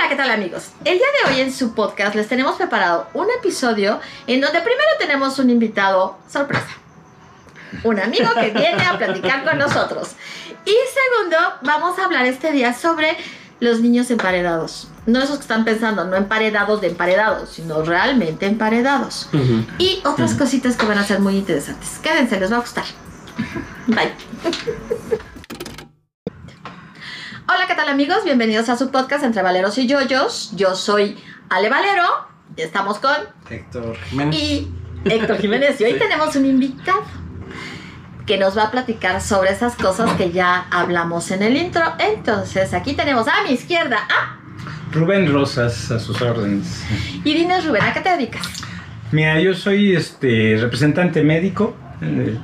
Hola, ¿qué tal amigos? El día de hoy en su podcast les tenemos preparado un episodio en donde primero tenemos un invitado sorpresa. Un amigo que viene a platicar con nosotros. Y segundo, vamos a hablar este día sobre los niños emparedados. No esos que están pensando, no emparedados de emparedados, sino realmente emparedados. Y otras cositas que van a ser muy interesantes. Quédense, les va a gustar. Bye. Hola, ¿qué tal amigos? Bienvenidos a su podcast Entre Valeros y Yoyos. Yo soy Ale Valero y estamos con Héctor Jiménez. y Héctor Jiménez. Y hoy Sí. tenemos un invitado que nos va a platicar sobre esas cosas que ya hablamos en el intro. Entonces, aquí tenemos a mi izquierda a Rubén Rosas, a sus órdenes. Irina Rubén. ¿A qué te dedicas? Mira, yo soy este representante médico,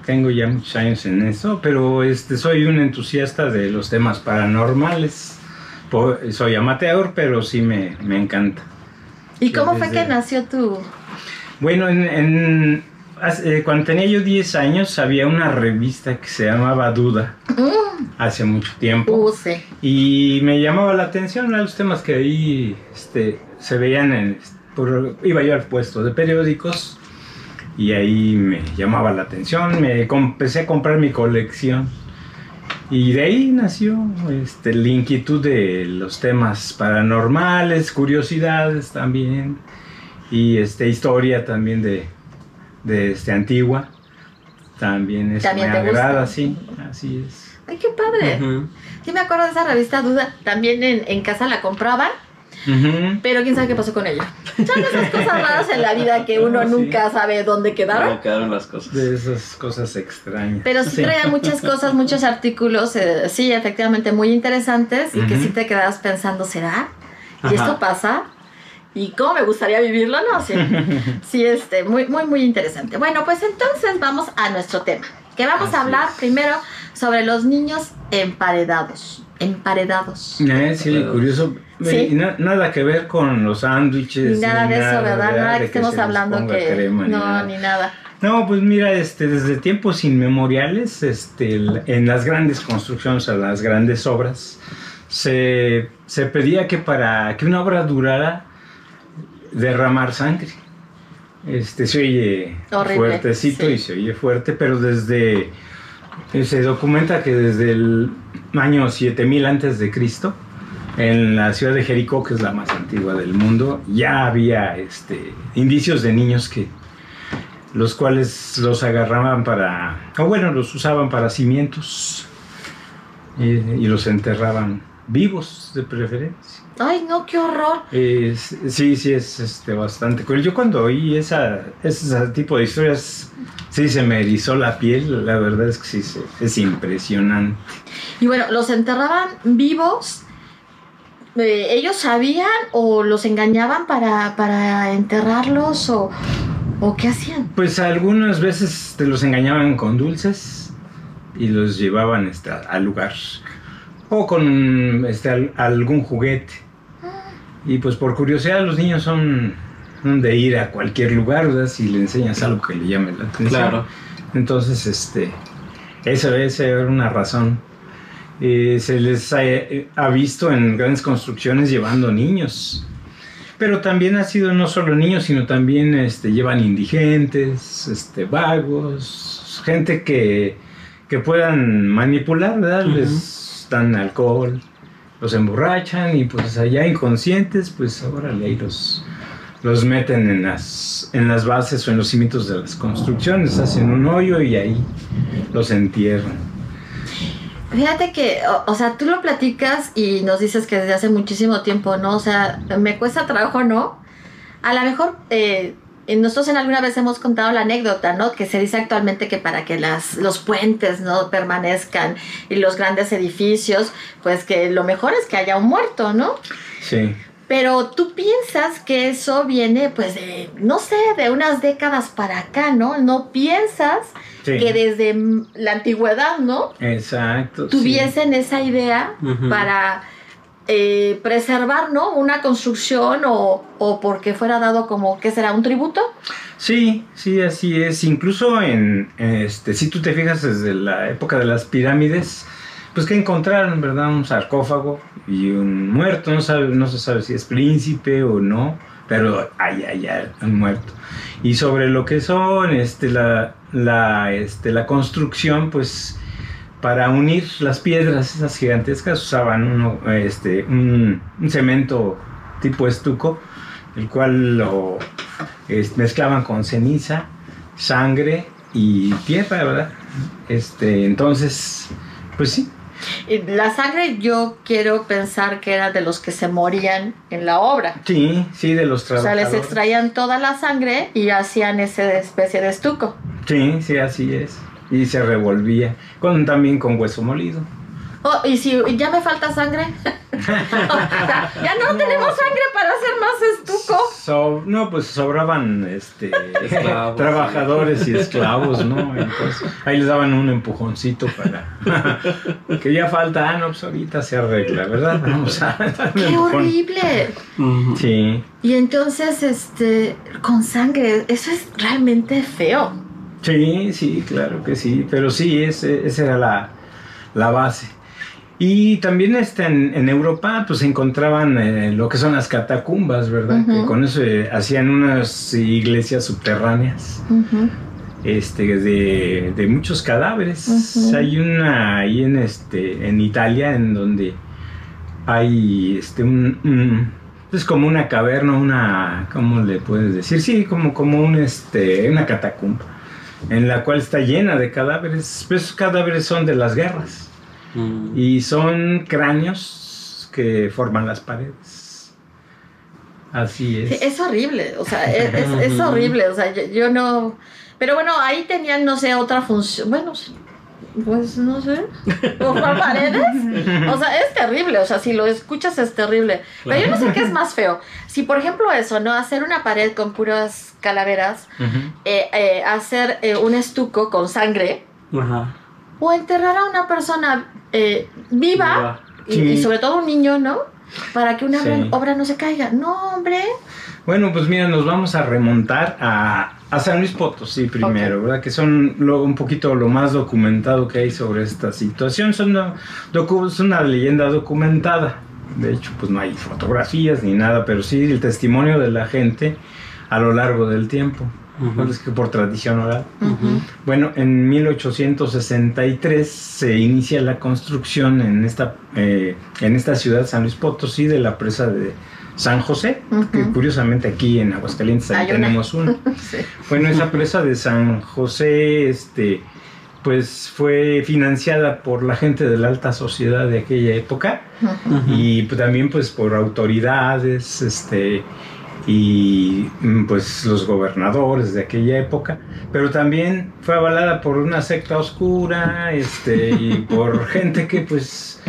tengo ya muchos años en eso, pero este soy un entusiasta de los temas paranormales. Soy amateur, pero sí me, me encanta. ¿Y cómo fue que nació tu...? Bueno, en, en- eh, cuando tenía yo 10 años había una revista que se llamaba Duda, hace mucho tiempo. Use. Y me llamaba la atención a los temas que ahí este, se veían en... por- iba yo al puesto de periódicos y ahí me llamaba la atención, me empecé a comprar mi colección y de ahí nació este, la inquietud de los temas paranormales, curiosidades también y este, historia también de, de este, antigua. También eso También me gusta. agrada, sí, así es. Ay, qué padre. Ujú. Sí me acuerdo de esa revista Duda. También en, en casa la pero quién sabe qué pasó con ella. Son esas cosas raras en la vida que uno Sí. nunca sabe dónde quedaron. ¿Cómo quedaron las cosas? De esas cosas extrañas. Pero sí, traía muchas cosas, muchos artículos, eh, sí, efectivamente muy interesantes y que sí te quedabas pensando, ¿será? ¿Y Ajá. esto pasa? ¿Y cómo me gustaría vivirlo? No, sí, sí, este, muy, muy, muy interesante. Bueno, pues entonces vamos a nuestro tema, que vamos Así a hablar es. primero sobre los niños emparedados. Emparedados. Eh, sí, curioso. Sí. Y na- nada que ver con los sándwiches. Ni nada de eso, ¿verdad? Nada de que estemos hablando que... crema, ni no, nada. ni nada. No, pues mira, este, desde tiempos inmemoriales, este, en las grandes construcciones, o las grandes obras, se, se pedía que para que una obra durara, derramar sangre. Este, se oye Horrible, fuertecito sí. y se oye fuerte, pero desde, se documenta que desde el año 7000 antes de Cristo, en la ciudad de Jericó, que es la más antigua del mundo, ya había este, indicios de niños que los cuales los agarraban para, o bueno, los usaban para cimientos y, y los enterraban vivos de preferencia. Ay, no, qué horror. Es- sí, sí, es este, bastante cruel. Yo cuando oí esa, ese tipo de historias, sí se me erizó la piel, la verdad es que sí, es impresionante. Y bueno, los enterraban vivos. Eh, ¿Ellos sabían o los engañaban para, para enterrarlos o, o qué hacían? Pues algunas veces te los engañaban con dulces y los llevaban este, al lugar. O con este, al- algún juguete. Y pues por curiosidad los niños son de ir a cualquier lugar, ¿verdad? Si le enseñas algo que le llame la atención. Claro. Entonces, este, eso esa era una razón. Eh, se les ha, ha visto en grandes construcciones llevando niños. Pero también ha sido no solo niños, sino también este, llevan indigentes, este, vagos, gente que, que puedan manipular, ¿verdad? Ujú. Les dan alcohol, los emborrachan y pues allá inconscientes, pues ahora ahí los, los meten en las, en las bases o en los cimientos de las construcciones, hacen un hoyo y ahí los entierran. Fíjate que, o, o sea, tú lo platicas y nos dices que desde hace muchísimo tiempo, ¿no? O sea, me cuesta trabajo, ¿no? A lo mejor eh, nosotros en alguna vez hemos contado la anécdota, ¿no? Que se dice actualmente que para que las, los puentes, ¿no? Permanezcan y los grandes edificios, pues que lo mejor es que haya un muerto, ¿no? Sí. Pero tú piensas que eso viene, pues, de, no sé, de unas décadas para acá, ¿no? No piensas sí. que desde la antigüedad, ¿no? Exacto. sí. Tuviesen esa idea para eh, preservar, ¿no? Una construcción o, o porque fuera dado como, ¿qué será? ¿Un tributo? Sí, sí, así es. Incluso en, este, si tú te fijas desde la época de las pirámides, pues que encontraron, ¿verdad? Un sarcófago y un muerto, no, sabe, no se sabe si es príncipe o no, pero hay allá un muerto. Y sobre lo que son este, la, la, este, la construcción, pues para unir las piedras esas gigantescas usaban este, un, cemento tipo estuco, el cual lo mezclaban con ceniza, sangre y tierra, ¿verdad? Este, entonces, pues sí. Y La sangre yo quiero pensar que era de los que se morían en la obra. Sí, sí, de los O sea, trabajadores. les extraían toda la sangre y hacían esa especie de estuco. Sí, sí, así es. Y se revolvía, con, también con hueso molido. Oh, y si ya me falta sangre, O sea, ya no, tenemos sangre para hacer más estuco. So- no, pues sobraban este, Esclavos. trabajadores y esclavos, ¿no? Entonces, ahí les daban un empujoncito para que ya falta, ah, no, pues ahorita se arregla, ¿verdad? Vamos a darle un ¡Qué empujón. horrible! Sí, Y entonces, este, con sangre, eso es realmente feo. sí, sí, claro que sí, pero sí, ese, esa era la, la base. Y también este, en, en Europa pues se encontraban eh, lo que son las catacumbas, ¿verdad? Que con eso eh, hacían unas iglesias subterráneas. este, de, de muchos cadáveres. Hay una ahí en, este, en Italia en donde hay este, un, un- es como una caverna, una, ¿cómo le puedes decir? Sí, como, como un, este, una catacumba, en la cual está llena de cadáveres. Pues esos cadáveres son de las guerras Mm. y son cráneos que forman las paredes. Así es. Sí, es horrible, o sea, es, es- es horrible, o sea, yo, yo no... Pero bueno, ahí tenían, no sé, otra función, bueno, pues no sé, forrar paredes, o sea, es terrible, o sea, si lo escuchas es terrible, pero yo no sé qué es más feo, si por ejemplo eso, ¿no? Hacer una pared con puras calaveras, eh, eh, hacer eh, un estuco con sangre, Ajá. O enterrar a una persona eh, viva, y, Sí. y sobre todo un niño, ¿no? Para que una Sí. obra, no se caiga. No, hombre. Bueno, pues mira, nos vamos a remontar a, a San Luis Potosí primero, ¿verdad? Que son lo- un poquito lo más documentado que hay sobre esta situación. Son una, es una leyenda documentada. De hecho, pues no hay fotografías ni nada, pero sí el testimonio de la gente a lo largo del tiempo. Ujú. Es que por tradición oral. Bueno, en 1863 se inicia la construcción en esta, eh, en esta ciudad, San Luis Potosí, de la presa de San José, que curiosamente aquí en Aguascalientes ahí una. tenemos una. Sí. Bueno, esa presa de San José, este, pues fue financiada por la gente de la alta sociedad de aquella época y también pues por autoridades este y mm, pues los gobernadores de aquella época pero también fue avalada por una secta oscura este y por gente que pues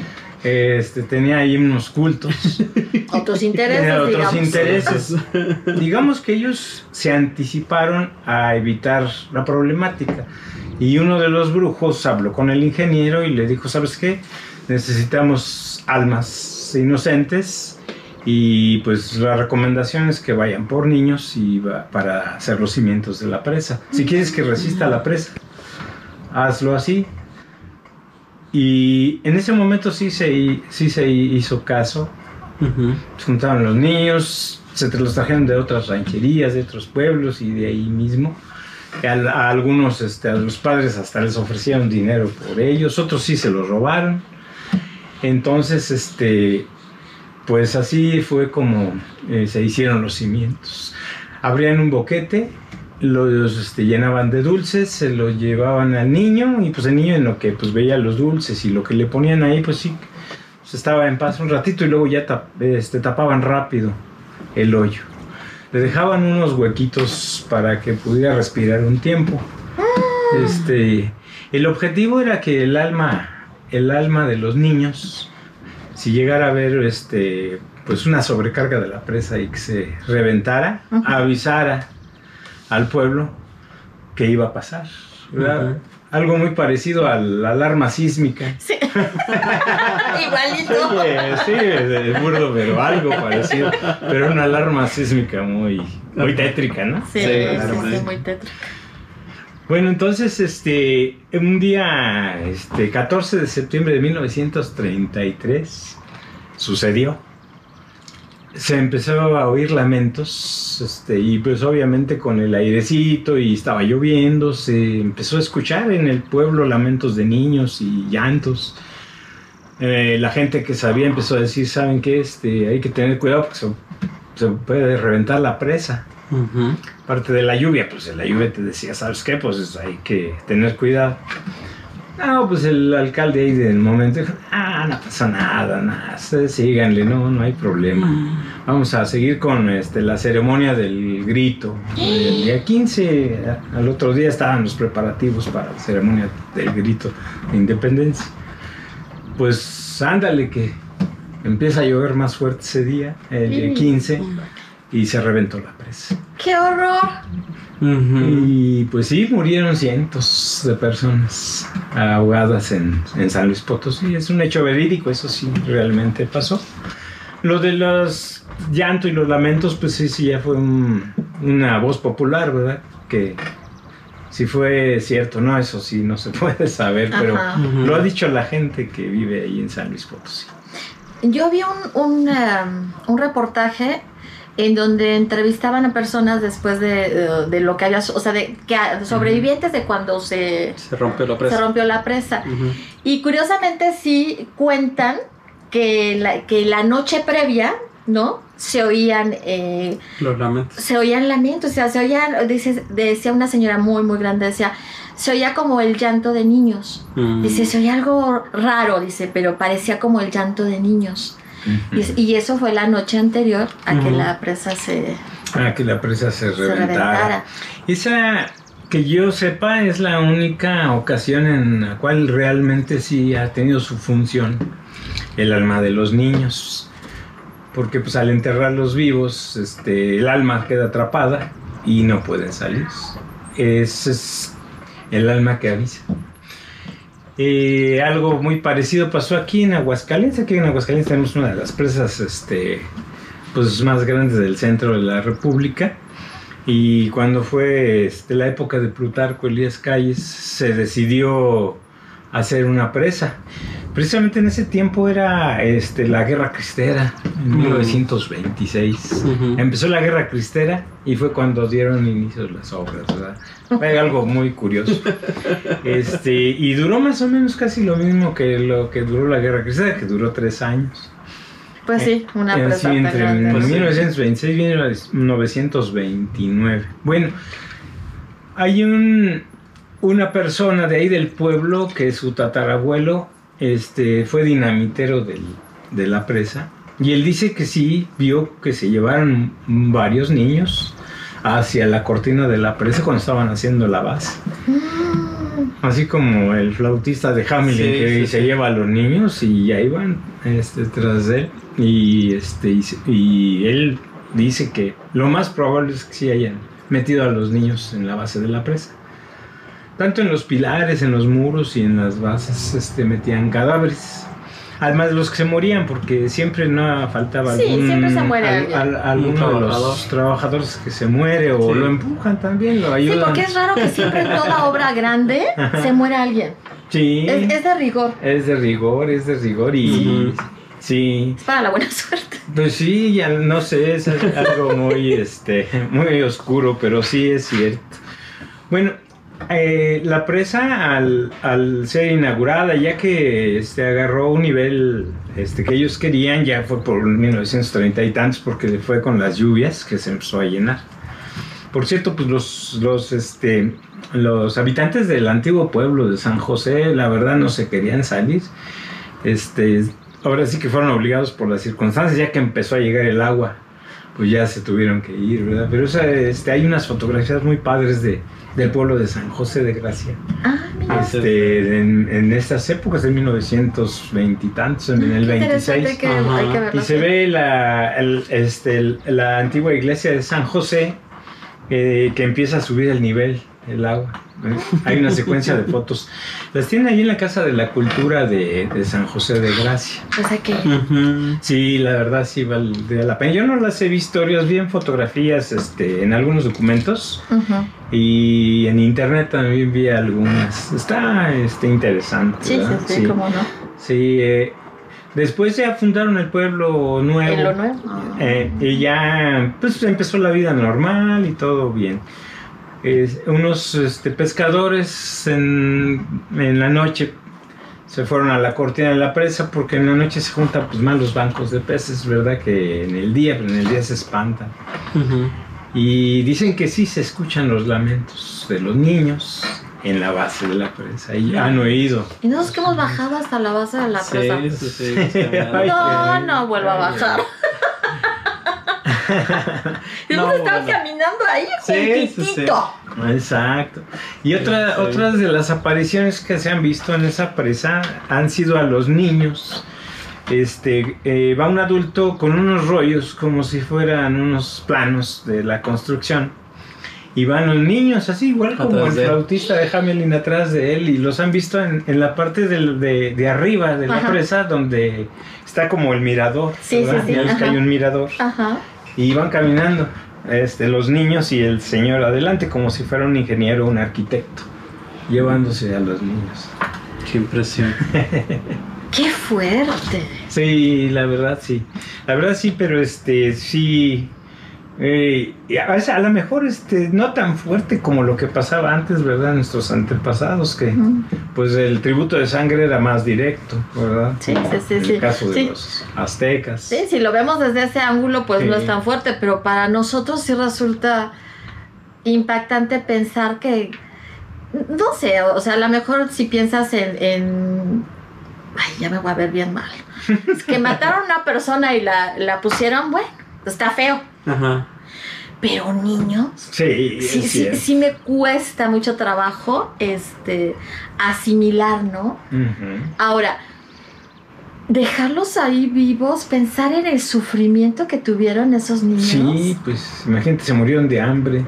este tenía ahí unos cultos. Otros intereses, tenía otros digamos. intereses. Digamos que ellos se anticiparon a evitar la problemática y uno de los brujos habló con el ingeniero y le dijo sabes qué necesitamos almas inocentes y pues la recomendación es que vayan por niños y va- para hacer los cimientos de la presa. Si quieres que resista la presa, hazlo así. Y en ese momento sí se, sí se hizo caso. Ujú. Se juntaron los niños, se los trajeron de otras rancherías, de otros pueblos y de ahí mismo. A, a algunos, este, a los padres hasta les ofrecieron dinero por ellos, otros sí se los robaron. Entonces, este, pues así fue como eh, se hicieron los cimientos. Abrían un boquete, los este, llenaban de dulces, se los llevaban al niño y pues el niño en lo que pues veía los dulces y lo que le ponían ahí, pues sí, pues, estaba en paz un ratito y luego ya tap- este, tapaban rápido el hoyo. Le dejaban unos huequitos para que pudiera respirar un tiempo. Este, el objetivo era que el alma, el alma de los niños, si llegara a ver este, pues una sobrecarga de la presa y que se reventara, avisara al pueblo que iba a pasar. Algo muy parecido a la alarma sísmica. Sí. Igualito. Sí, es burdo, pero algo parecido. Pero una alarma sísmica muy, muy tétrica, ¿no? Sí, Sí, sí, sí. muy tétrica. Bueno, entonces, este, un día, este, 14 de septiembre de 1933, sucedió. Se empezó a oír lamentos, este, y pues obviamente con el airecito y estaba lloviendo, se empezó a escuchar en el pueblo lamentos de niños y llantos. Eh, la gente que sabía empezó a decir, ¿saben qué? Este, hay que tener cuidado porque se, se puede reventar la presa Ujú. parte de la lluvia, pues en la lluvia te decía, ¿sabes qué? Pues hay que tener cuidado. No, pues el alcalde ahí del momento dijo, ah, no pasa nada, nada, síganle, no, no hay problema. Vamos a seguir con este, la ceremonia del grito. El día 15, al otro día estaban los preparativos para la ceremonia del grito de independencia. Pues ándale que empieza a llover más fuerte ese día, el día 15, y se reventó la presa. ¡Qué horror! Ujú. Y pues sí, murieron cientos de personas ahogadas en, en San Luis Potosí. Es un hecho verídico, eso sí, realmente pasó. Lo de los llantos y los lamentos, pues sí, sí, ya fue un- una voz popular, ¿verdad? Que si fue cierto, no, eso sí, no se puede saber, pero Ajá. Ujú. lo ha dicho la gente que vive ahí en San Luis Potosí. Yo vi un, un, um, un reportaje en donde entrevistaban a personas después de, de lo que había, o sea, de que sobrevivientes de cuando se, Se rompió la se presa. rompió la presa. Y curiosamente sí cuentan que la, que la noche previa, ¿no? Se oían, eh, Los lamentos. se oían lamentos, o sea, se oían, dice, decía una señora muy, muy grande, decía, se oía como el llanto de niños. Mm. Dice, se oía algo raro, dice, pero parecía como el llanto de niños. Y, es- y eso fue la noche anterior a que la presa se, Ah, que la presa se reventara. Esa, que yo sepa, es la única ocasión en la cual realmente sí ha tenido su función el alma de los niños. Porque pues al enterrarlos vivos, este, el alma queda atrapada y no pueden salir. Ese es el alma que avisa. Eh, algo muy parecido pasó aquí en Aguascalientes. Aquí en Aguascalientes tenemos una de las presas este, pues, más grandes del centro de la República. Y cuando fue este, la época de Plutarco Elías Calles, se decidió hacer una presa. Precisamente en ese tiempo era este, la Guerra Cristera, en Mm. 1926. Ujú. Empezó la Guerra Cristera y fue cuando dieron inicio las obras, ¿verdad? Fue algo muy curioso. Este, y duró más o menos casi lo mismo que lo que duró la Guerra Cristera, que duró tres años. Pues sí, una Eh, presa sí, entre grande. Pues sí. 1926 y 1929. Bueno, hay un, una persona de ahí del pueblo que su tatarabuelo este, fue dinamitero del- de la presa. Y él dice que sí, vio que se llevaron varios niños hacia la cortina de la presa cuando estaban haciendo la base. Así como el flautista de Hamilton Sí, que sí, se sí. lleva a los niños y ahí van este, tras él. Y, este, y él dice que lo más probable es que sí hayan metido a los niños en la base de la presa. Tanto en los pilares, en los muros y en las bases este, metían cadáveres. Además de los que se morían, porque siempre no faltaba Sí, algún, siempre se muere al- alguien. al- alguno Un de los trabajadores que se muere o Sí. lo empujan también, lo Sí, ayudan. porque es raro que siempre en toda obra grande se muera alguien. Sí. Es, es de rigor, Es de rigor, es de rigor y sí, es para la buena suerte. pues sí, ya no sé, es algo muy, este, muy oscuro, pero sí es cierto. Bueno, eh, la presa al, al ser inaugurada, ya que este, agarró un nivel este, que ellos querían, ya fue por 1930 y tantos, porque fue con las lluvias que se empezó a llenar. Por cierto, pues los, los, este, los habitantes del antiguo pueblo de San José, la verdad no se querían salir. Este, ahora sí que fueron obligados por las circunstancias, ya que empezó a llegar el agua, pues ya se tuvieron que ir, ¿verdad? Pero esa, este, hay unas fotografías muy padres de, del pueblo de San José de Gracia. Ah, mira. Este, en, en estas épocas, de 1920 y tantos, en el Qué interesante, 26. hay que, Ajá. hay que verlo. Y se ve la, el- este, el- la antigua iglesia de San José eh, que empieza a subir el nivel el agua. Hay una secuencia de fotos. Las tiene ahí en la Casa de la Cultura de, de San José de Gracia. O sea que. Sí, la verdad sí vale la pena. Yo no las he visto, las vi en fotografías este, en algunos documentos Ujú. y en internet también vi algunas. Está este, interesante. Sí, sí, ¿verdad? sí, cómo no. Sí, eh, después ya fundaron el pueblo nuevo. En lo nuevo. Eh, y ya pues empezó la vida normal y todo bien. Es- unos este, pescadores en, en la noche se fueron a la cortina de la presa porque en la noche se juntan pues más los bancos de peces, ¿verdad? Que en el día, pero en el día se espantan. Ujú. Y dicen que sí se escuchan los lamentos de los niños en la base de la presa. Y han oído. Y nosotros que hemos bajado hasta la base de la presa. Sí, sí, sí. No, no vuelvo a bajar. Y hemos No, estado bueno. caminando ahí Sí, sí, sí. juntitito. Exacto. Y otra, Sí. otras de las apariciones que se han visto en esa presa han sido a los niños. Este, eh, va un adulto con unos rollos como si fueran unos planos de la construcción. Y van los niños así, igual como el de flautista de Hamelin atrás de él. Y los han visto en, en la parte de, de arriba de la Ajá. presa donde está como el mirador. Sí, sí, ¿verdad? sí, Ya ves que ajá. hay un mirador Ajá. Y van caminando este, los niños y el señor adelante como si fuera un ingeniero o un arquitecto llevándose a los niños. Qué impresión. Qué fuerte. Sí, la verdad sí. La verdad sí, pero este sí eh, y a, veces a lo mejor este no tan fuerte como lo que pasaba antes, ¿verdad? Nuestros antepasados que pues el tributo de sangre era más directo, ¿verdad? Sí, sí, sí, En sí. el caso de Sí. los aztecas. Sí, si lo vemos desde ese ángulo, pues no es tan fuerte, pero para nosotros sí resulta impactante pensar que, no sé, o sea, a lo mejor si piensas en, en- ay, ya me voy a ver bien mal, es que mataron a una persona y la, la pusieron, bueno, está feo, Ajá. pero niños, Sí, sí, sí, sí me cuesta mucho trabajo, este, asimilar, ¿no? Ujú. Ahora, dejarlos ahí vivos, pensar en el sufrimiento que tuvieron esos niños. Sí, pues imagínate, se murieron de hambre,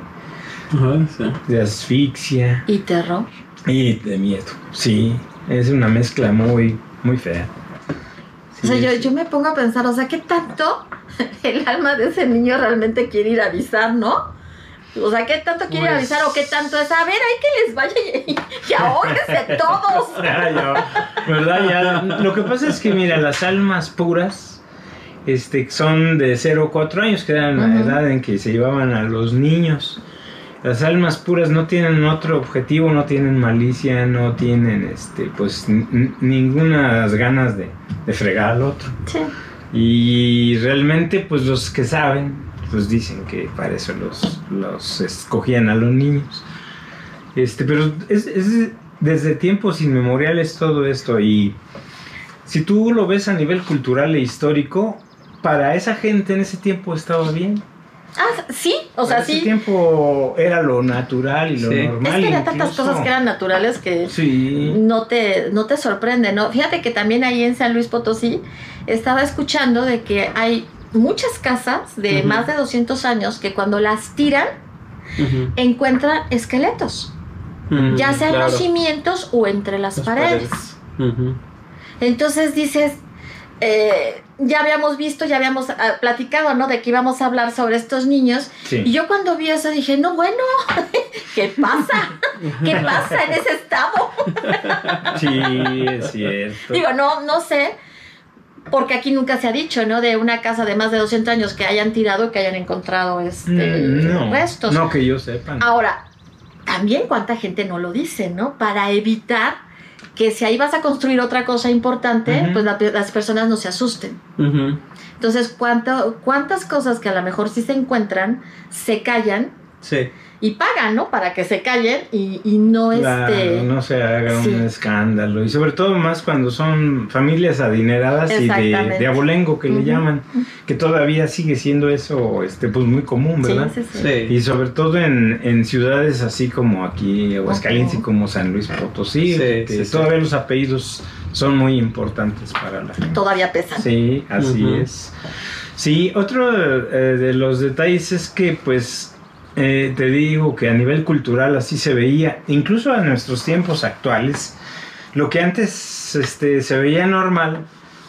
sí. de asfixia Y terror. y de miedo. Sí, es una mezcla muy, muy fea. O sea, Sí, yo, yo me pongo a pensar, o sea, ¿qué tanto el alma de ese niño realmente quiere ir a avisar, no? O sea, ¿qué tanto quiere Pues- avisar o qué tanto es? A ver, hay que les vaya y, y ahóguense todos. Ah, ya, ¿Verdad? Ya, lo que pasa es que, mira, las almas puras este, son de 0 a 4 años, que era la edad en que se llevaban a los niños. Las almas puras no tienen otro objetivo, no tienen malicia, no tienen este, pues ninguna ganas de, de fregar al otro. Sí. Y realmente, pues los que saben, pues dicen que para eso los, los escogían a los niños. Este, pero es, es desde tiempos inmemoriales todo esto. Y si tú lo ves a nivel cultural e histórico, para esa gente en ese tiempo estaba bien. Ah, sí, o sea, Para ese sí. tiempo era lo natural y lo Sí. normal. Es que había tantas cosas que eran naturales que Sí. no te, no te sorprende, ¿no? Fíjate que también ahí en San Luis Potosí estaba escuchando de que hay muchas casas de más de 200 años que cuando las tiran encuentran esqueletos, ya sea en los cimientos o entre las, Las paredes. Ujú. Entonces dices, eh, ya habíamos visto, ya habíamos ah, platicado, ¿no? De que íbamos a hablar sobre estos niños. Sí. Y yo cuando vi eso dije, no, bueno, ¿qué pasa? ¿Qué pasa en ese estado? Sí, es cierto. Digo, no, no sé, porque aquí nunca se ha dicho, ¿no? De una casa de más de 200 años que hayan tirado que hayan encontrado este, Mm, no, restos. no que yo sepa. Ahora, también cuánta gente no lo dice, ¿no? Para evitar que si ahí vas a construir otra cosa importante, pues la- las personas no se asusten. Entonces, ¿cuánto, ¿cuántas cosas que a lo mejor sí se encuentran se callan Sí. Y pagan, ¿no? Para que se callen y, y no Claro, este... no se haga sí. un escándalo. Y sobre todo más cuando son familias adineradas y de, de abolengo que le llaman, que todavía sigue siendo eso este pues muy común, ¿verdad? sí, sí. Sí. Y sobre todo en, en ciudades así como aquí, Aguascalientes y como San Luis Potosí, Sí, que sí, sí. todavía los apellidos son muy importantes para la gente. Todavía pesan. Sí, así es. Sí, otro eh, de los detalles es que pues eh, te digo que a nivel cultural así se veía, incluso a nuestros tiempos actuales, lo que antes este, se veía normal,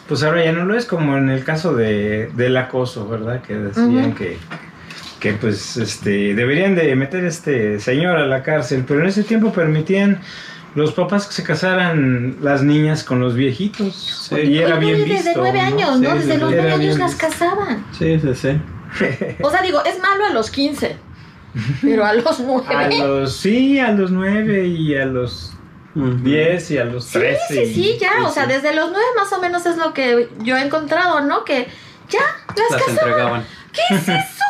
pues ahora ya no lo es, como en el caso de, del acoso, ¿verdad? Que decían Ujú. que, que pues este, deberían de meter a este señor a la cárcel, pero en ese tiempo permitían los papás que se casaran las niñas con los viejitos. Sí. Y era bien desde visto. nueve ¿no? años, Sí, ¿no? Desde sí, los nueve años las casaban. Sí, sí, sí. O sea, digo, es malo a los 15, pero a los A 9. los, sí, a los nueve y a los Ujú. 10 y a los Sí, 13. sí, sí, y- ya. sí, O sea, sí. desde los 9 más o menos es lo que yo he encontrado, ¿no? Que ya, las, Las casaban. ¿Qué es eso?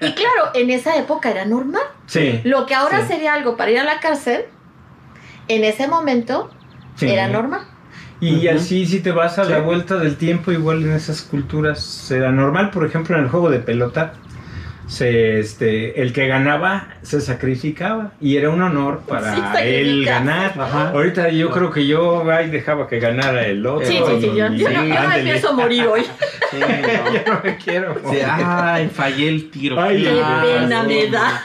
Y claro, en esa época era normal. Sí, Lo que ahora Sí. sería algo para ir a la cárcel, en ese momento sí. era normal. Y así, si te vas a la Sí. vuelta del tiempo, igual en esas culturas era normal. Por ejemplo, en el juego de pelota, se, este, el que ganaba se sacrificaba y era un honor para Sí, él ganar. Ajá. Ahorita yo creo que yo ay, dejaba que ganara el otro. Sí, sí, sí, yo, yo no, yo no ándele. empiezo a morir hoy. Sí, Yo no. no me quiero. Sí, ay, fallé el tiro. Ay, Qué pena me da.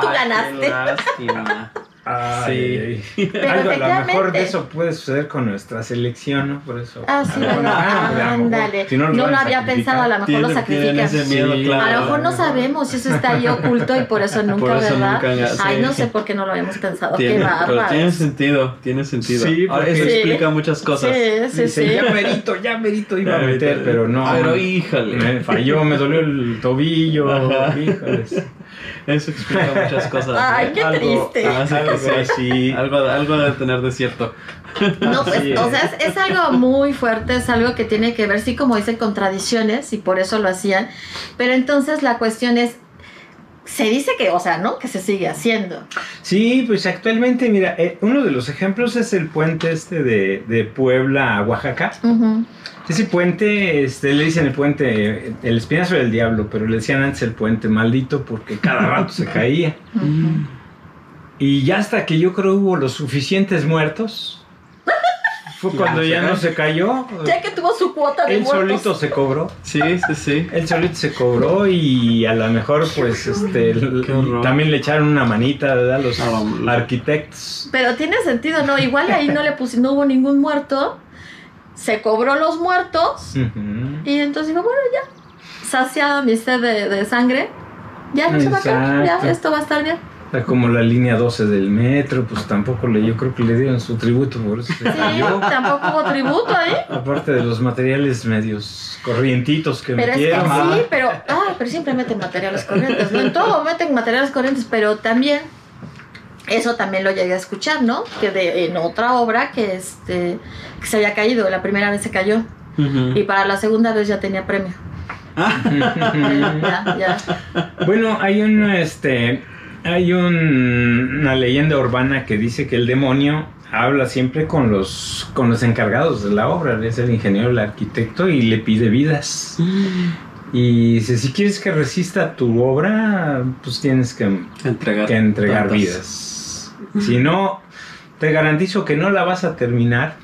Tú Ay, ganaste. Qué lástima. Ay, Sí. Pero Algo, a lo mejor de eso puede suceder con nuestra selección, ¿no? Por eso. Ah, sí, ¿verdad? ah, Ándale. si no, lo a había pensado, a lo mejor lo sacrifican. ese miedo, Sí. claro. A lo mejor no sabemos si eso está ahí oculto y por eso nunca, Por eso ¿verdad? nunca, sí. Ay, no sé por qué no lo habíamos pensado. Tiene, qué pero tiene sentido, tiene sentido. Sí, porque- eso Sí. explica muchas cosas. Sí, sí, Dice, sí. ya merito, ya merito iba a meter, pero no. Pero híjole. Me falló, me dolió el tobillo, Ajá. Eso explica muchas cosas. Ay, qué Algo- triste. Algo sí. Algo, algo debe tener de cierto. No, pues, o sea, es, es algo muy fuerte, es algo que tiene que ver, sí, como dicen, con tradiciones y por eso lo hacían. Pero entonces la cuestión es, se dice que, o sea, ¿no? Que se sigue haciendo. Sí, pues actualmente, mira, eh, uno de los ejemplos es el puente este de, de Puebla a Oaxaca. Ujú. Ese puente, este, le dicen el puente, el espinazo del diablo, pero le decían antes el puente maldito porque cada rato se caía. Y ya hasta que yo creo hubo los suficientes muertos, fue cuando ya no se cayó. Ya que tuvo su cuota de Él muertos. solito se cobró. Sí, sí, sí. Él solito se cobró y a lo mejor pues este también le echaron una manita ¿verdad? los A la- arquitectos. Pero tiene sentido, ¿no? Igual ahí no le puse, no hubo ningún muerto. Se cobró los muertos. Y entonces digo, bueno, ya. Saciado mi sed de, de sangre. Ya no se va a caer. Exacto. Ya, esto va a estar bien. Como la línea 12 del metro, pues tampoco le, yo creo que le dieron su tributo por eso se Sí, cayó. tampoco hubo tributo ahí. Aparte de los materiales medios corrientitos que Pero es que metieron. sí, pero, ah, pero siempre meten materiales corrientes, ¿no? En todo meten materiales corrientes, pero también, eso también lo llegué a escuchar, ¿no? Que de, en otra obra que, este, que se había caído, la primera vez se cayó, y para la segunda vez ya tenía premio. ya, ya. Bueno, hay un este hay un- una leyenda urbana que dice que el demonio habla siempre con los con los encargados de la obra, es el ingeniero, el arquitecto y le pide vidas. Y dice, si quieres que resista tu obra, pues tienes que, Entregar. que entregar tantas. vidas. Si no, te garantizo que no la vas a terminar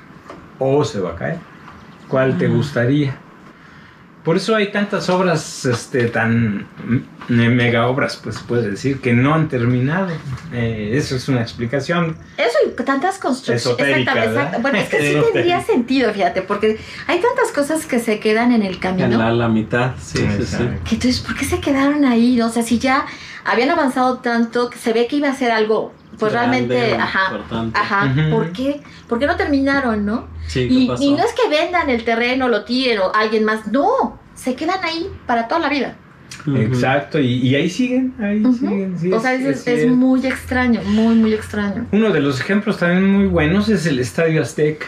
o se va a caer. ¿Cuál te gustaría? Por eso hay tantas obras, este, tan mm, mega obras, pues puede decir, que no han terminado. Eh, eso es una explicación. Eso y tantas construcciones. Bueno, es que sí Esotérica. tendría sentido, fíjate, porque hay tantas cosas que se quedan en el camino. En la, la mitad, sí, sí, sí. Que entonces, ¿por qué se quedaron ahí? O sea, si ya habían avanzado tanto, que se ve que iba a ser algo, pues Grande, realmente, ajá, importante. ajá. ¿por qué? ¿Por qué no terminaron, no? Sí, ¿qué Y, pasó? y no es que vendan el terreno, lo tiren o alguien más, no, se quedan ahí para toda la vida. Exacto, y, y ahí siguen, ahí Ujú. siguen. sí, o sea, es- es, es muy extraño, muy, muy extraño. Uno de los ejemplos también muy buenos es el Estadio Azteca.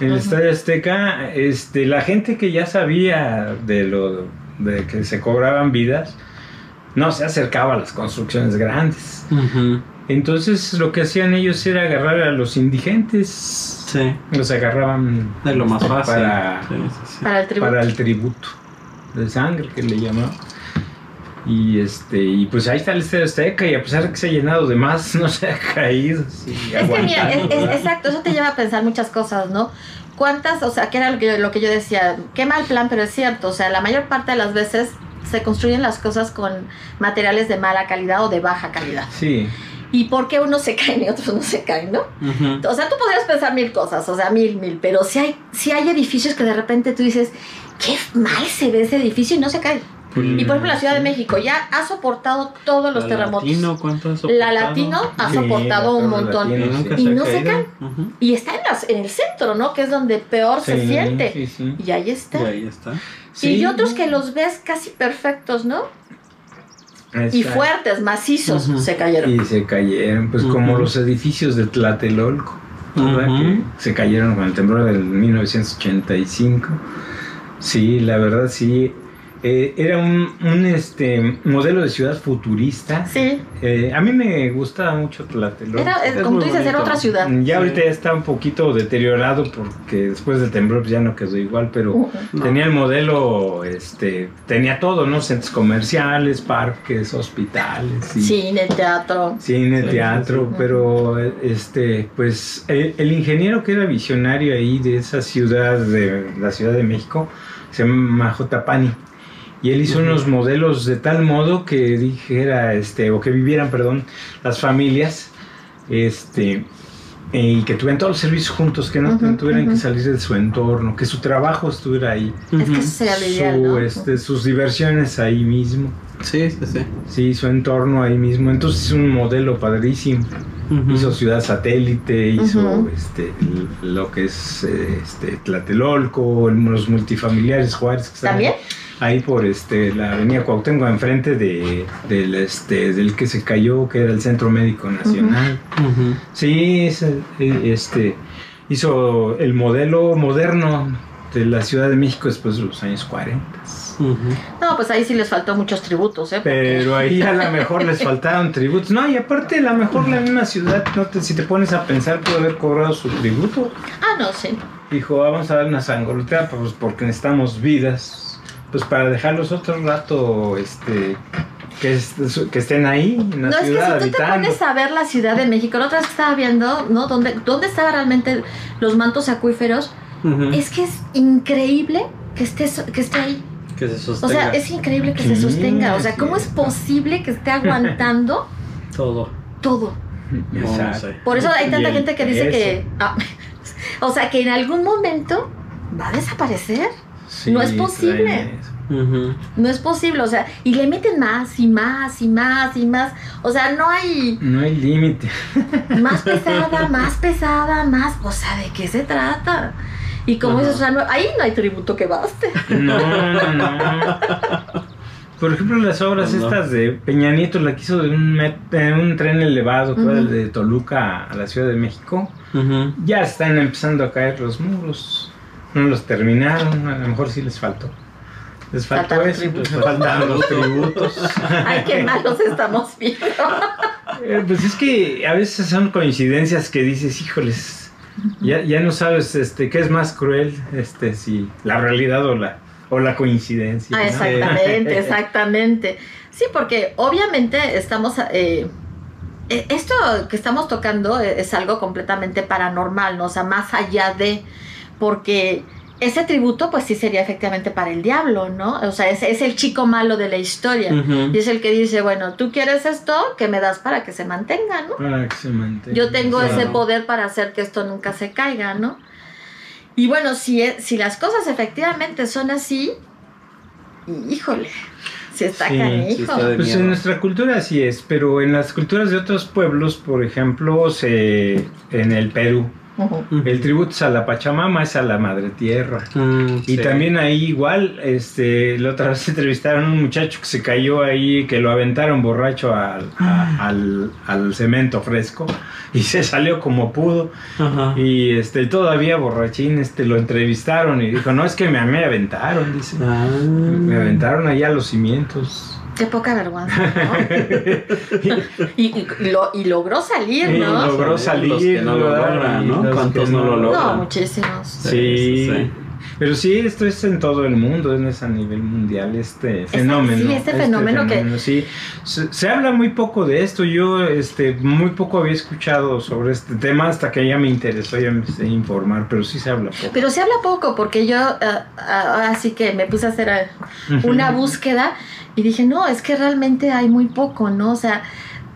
En el. Estadio Azteca, este, la gente que ya sabía de lo de que se cobraban vidas, no se acercaba a las construcciones grandes. Entonces lo que hacían ellos era agarrar a los indigentes, Sí, los agarraban de lo más fácil. Para- Sí, sí, sí. Para el tributo. para el tributo de sangre que le llamaban. Y este, y pues ahí está el Estadio Azteca, y a pesar de que se ha llenado de más, no se ha caído. sí, Es que mira, es- aguantando. es- exacto, eso te lleva a pensar muchas cosas, ¿no? ¿Cuántas, o sea, que era lo que, yo, lo que yo decía, qué mal plan, pero es cierto, o sea, la mayor parte de las veces se construyen las cosas con materiales de mala calidad o de baja calidad. Sí. ¿Y por qué unos se caen y otros no se caen, no? O sea, tú podrías pensar mil cosas, o sea, mil, mil, pero si hay, sí hay edificios que de repente tú dices, qué mal se ve ese edificio y no se cae. Y por ejemplo, la Ciudad de México ya ha soportado todos los La terremotos. Latino, ¿cuánto ha La soportado? Latino ha soportado la un montón. Latino. Y no se. Ujú. Y está en, las, en el centro, ¿no? Que es donde peor se siente. Sí, sí. Y ahí está. Y ahí está. Sí. Y otros que los ves casi perfectos, ¿no? Y fuertes, macizos, se cayeron. Y se cayeron, pues como los edificios de Tlatelolco, ¿verdad? Que se cayeron con el temblor del 1985. Sí, la verdad sí. Eh, era un, un, este, modelo de ciudad futurista. Sí, Eh, a mí me gustaba mucho Tlatelolco. era, eh, Es como muy tú dices, era otra ciudad. Ya Sí. ahorita ya está un poquito deteriorado porque después del temblor ya no quedó igual, pero. No. tenía el modelo, este, tenía todo, ¿no? Centros comerciales, parques, hospitales, y Cine, teatro. cine, Sí, teatro, sí, sí. pero este, pues el, el ingeniero que era visionario ahí de esa ciudad, de la Ciudad de México, se llama J. Y él hizo unos modelos de tal modo que dijera, este, o que vivieran, perdón, las familias, este, y que tuvieran todos los servicios juntos, que no tuvieran que salir de su entorno, que su trabajo estuviera ahí, Es que eso sería lo ideal, su, ¿no? este, sus diversiones ahí mismo, Sí, sí, sí. sí, su entorno ahí mismo. Entonces es un modelo padrísimo. Hizo Ciudad Satélite, hizo este, lo que es eh, este, Tlatelolco, el- los multifamiliares Juárez que están ¿También? Ahí por este, la avenida Cuauhtémoc, enfrente de, del, este, del que se cayó, que era el Centro Médico Nacional. Ujú. Sí, es el- eh, este, hizo el modelo moderno de la Ciudad de México después de los años 40. Ujú. No, pues ahí sí les faltó muchos tributos, ¿eh? Porque- Pero ahí a lo mejor les faltaron tributos. No, y aparte a lo mejor la misma ciudad, no te- si te pones a pensar, puede haber cobrado su tributo. Ah, no, sí. Dijo, "Ah, vamos a dar una sangolotea pues, porque necesitamos vidas. Pues para dejarlos otro rato, este, que, est- que estén ahí en la No, es que si tú te pones a ver la Ciudad de México, la otra vez que estaba viendo, ¿no? ¿Dónde, dónde estaban realmente los mantos acuíferos? Es que es increíble que esté, que esté ahí. Que se O sostenga sea, es increíble que se sostenga. O sea. ¿cómo es posible que esté aguantando todo. todo? No, sé. Por eso hay tanta el gente que dice que... ah, o sea, que en algún momento va a desaparecer. Sí, no es posible. No es posible. O sea, y le meten más y más y más y más. O sea, no hay No hay límite. más pesada, más pesada, más... O sea, ¿de qué se trata? Y como dices, o sea, no- ahí no hay tributo que baste. No, no, no. Por ejemplo, las obras No. estas de Peña Nieto, la que hizo de un, met- un tren elevado, que va Ujú. de Toluca a la Ciudad de México, ya están empezando a caer los muros. No los terminaron, a lo mejor sí les faltó. Les faltó eso, tributos. les faltaron los tributos. Ay, qué malos estamos viendo. Eh, Pues es que a veces son coincidencias que dices, híjoles, ya, ya no sabes este, qué es más cruel, este, si la realidad o la, o la coincidencia. Ah, ¿no? exactamente, exactamente. Sí, porque obviamente estamos... eh, eh, esto que estamos tocando es algo completamente paranormal, ¿no? O sea, más allá de... Porque ese tributo, pues sí sería efectivamente para el diablo, ¿no? O sea, es, es el chico malo de la historia. Y es el que dice, bueno, tú quieres esto, que me das para que se mantenga, ¿no? Para que se mantenga. Yo tengo Claro. ese poder para hacer que esto nunca se caiga, ¿no? Y bueno, si, e- si las cosas efectivamente son así, híjole, si está Sí, canijo. sí Pues en nuestra cultura así es, pero en las culturas de otros pueblos, por ejemplo, se, en el Perú, El tributo es a la Pachamama, es a la Madre Tierra. Mm, Y sí. también ahí igual, este, la otra vez entrevistaron a un muchacho que se cayó ahí, que lo aventaron borracho al, Ah. a- al, al cemento fresco y se salió como pudo. Ajá. Y este, todavía borrachín, este, lo entrevistaron y dijo, no, es que me, me aventaron, dice. Ah. Me aventaron allá a los cimientos. Qué poca vergüenza, ¿no? y, y- y lo- y logró salir, Y ¿no? logró Los salir. que no lo logran, Y ¿no? ¿Cuántos no lo logran? No, muchísimos. Sí, Sí, sí. Pero sí, esto es en todo el mundo, es a nivel mundial este fenómeno. sí, este fenómeno que- Sí, se, se habla muy poco de esto. Yo este, muy poco había escuchado sobre este tema hasta que ya me interesó, ya me empecé a informar, pero sí se habla poco. Pero se habla poco porque yo ah, ah, así que me puse a hacer ah, una búsqueda y dije, no, es que realmente hay muy poco, ¿no? O sea,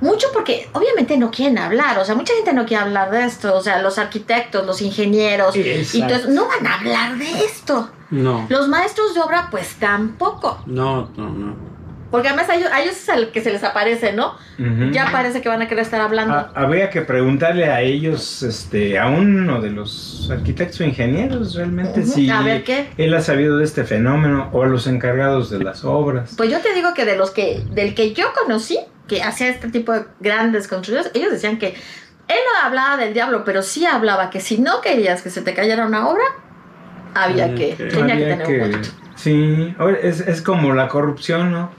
mucho porque obviamente no quieren hablar, o sea, mucha gente no quiere hablar de esto, o sea, los arquitectos, los ingenieros, y entonces no van a hablar de esto. No. Los maestros de obra, pues tampoco, No, no, no. porque además a ellos, a ellos es el que se les aparece, ¿no? Ya parece que van a querer estar hablando. Ah, habría que preguntarle a ellos, este, a uno de los arquitectos o ingenieros realmente si A ver, ¿qué? él ha sabido de este fenómeno o a los encargados de las obras. Pues yo te digo que de los que, del que yo conocí, que hacía este tipo de grandes construcciones, ellos decían que él no hablaba del diablo, pero sí hablaba que si no querías que se te cayera una obra, había Mm, que, tenía que tener un. Sí, es, es como la corrupción, ¿no?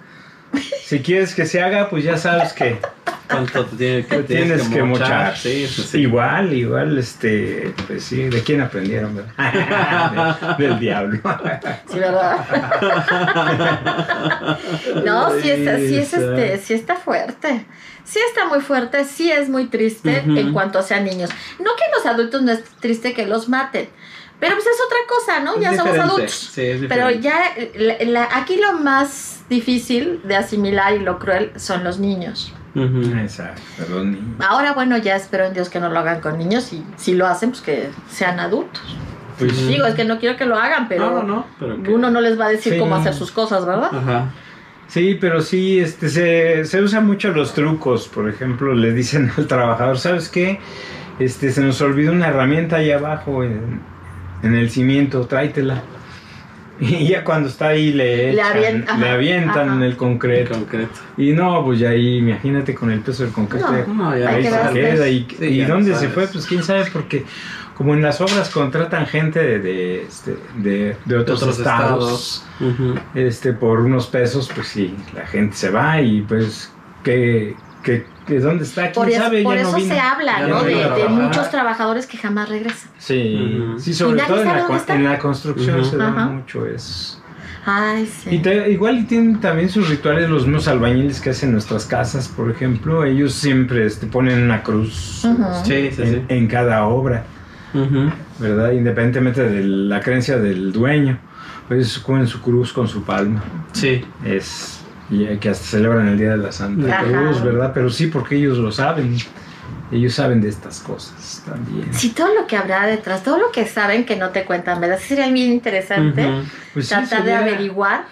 Si quieres que se haga, pues ya sabes que ¿Cuánto te tiene que, tienes que mochar. Sí, sí, sí. Igual, igual, este, pues sí, ¿de quién aprendieron? verdad? De- del diablo. Sí, ¿verdad? no, sí, está, sí, es este, sí está fuerte. Sí está muy fuerte, sí es muy triste en cuanto sean niños. No que los adultos no es triste que los maten, pero pues es otra cosa, ¿no? Es Ya somos adultos. Sí, es Pero ya, la- la- aquí lo más difícil de asimilar y lo cruel son los niños. Exacto, los niños. Ahora, bueno, ya espero en Dios que no lo hagan con niños y si lo hacen, pues que sean adultos. Pues. Digo, es que no quiero que lo hagan, pero No, no, no. Pero que- uno no les va a decir Sí. cómo hacer sus cosas, ¿verdad? Ajá. Sí, pero sí, este, se, se usan mucho los trucos. Por ejemplo, le dicen al trabajador, ¿sabes qué? Este, se nos olvidó una herramienta ahí abajo en, en el cimiento, tráetela. Y ya cuando está ahí le, Le echan- le avientan ajá. el concreto. concreto. Y no, pues ya ahí, imagínate con el peso del concreto. No, ya- No, ya ahí se queda. ¿Y, Sí, y dónde no se fue? Pues quién sabe, porque como en las obras contratan gente de, de, este, de, de otros, otros estados, este por unos pesos, pues sí, la gente se va y pues, ¿qué, qué, qué- dónde está? ¿Quién Por, es- sabe? por Ya no eso vino. se habla, Ya ¿no? no De, de muchos trabajadores que jamás regresan. Sí, Ujú. sí, Y sobre todo en la, en la construcción Ujú. se da Ajá. mucho eso. Ay, sí. Y te- igual tienen también sus rituales los mismos albañiles que hacen nuestras casas, por ejemplo, ellos siempre este, ponen una cruz. Sí, sí, sí. en, en cada obra. ¿verdad? Independientemente de la creencia del dueño, pues ponen su cruz con su palma. Sí. Es y que hasta celebran el día de la Santa Ajá. Cruz, ¿verdad? Pero sí, porque ellos lo saben. Ellos saben de estas cosas también. Sí, todo lo que habrá detrás, todo lo que saben que no te cuentan, ¿verdad? Sería bien interesante. Pues sí, tratar de averiguar.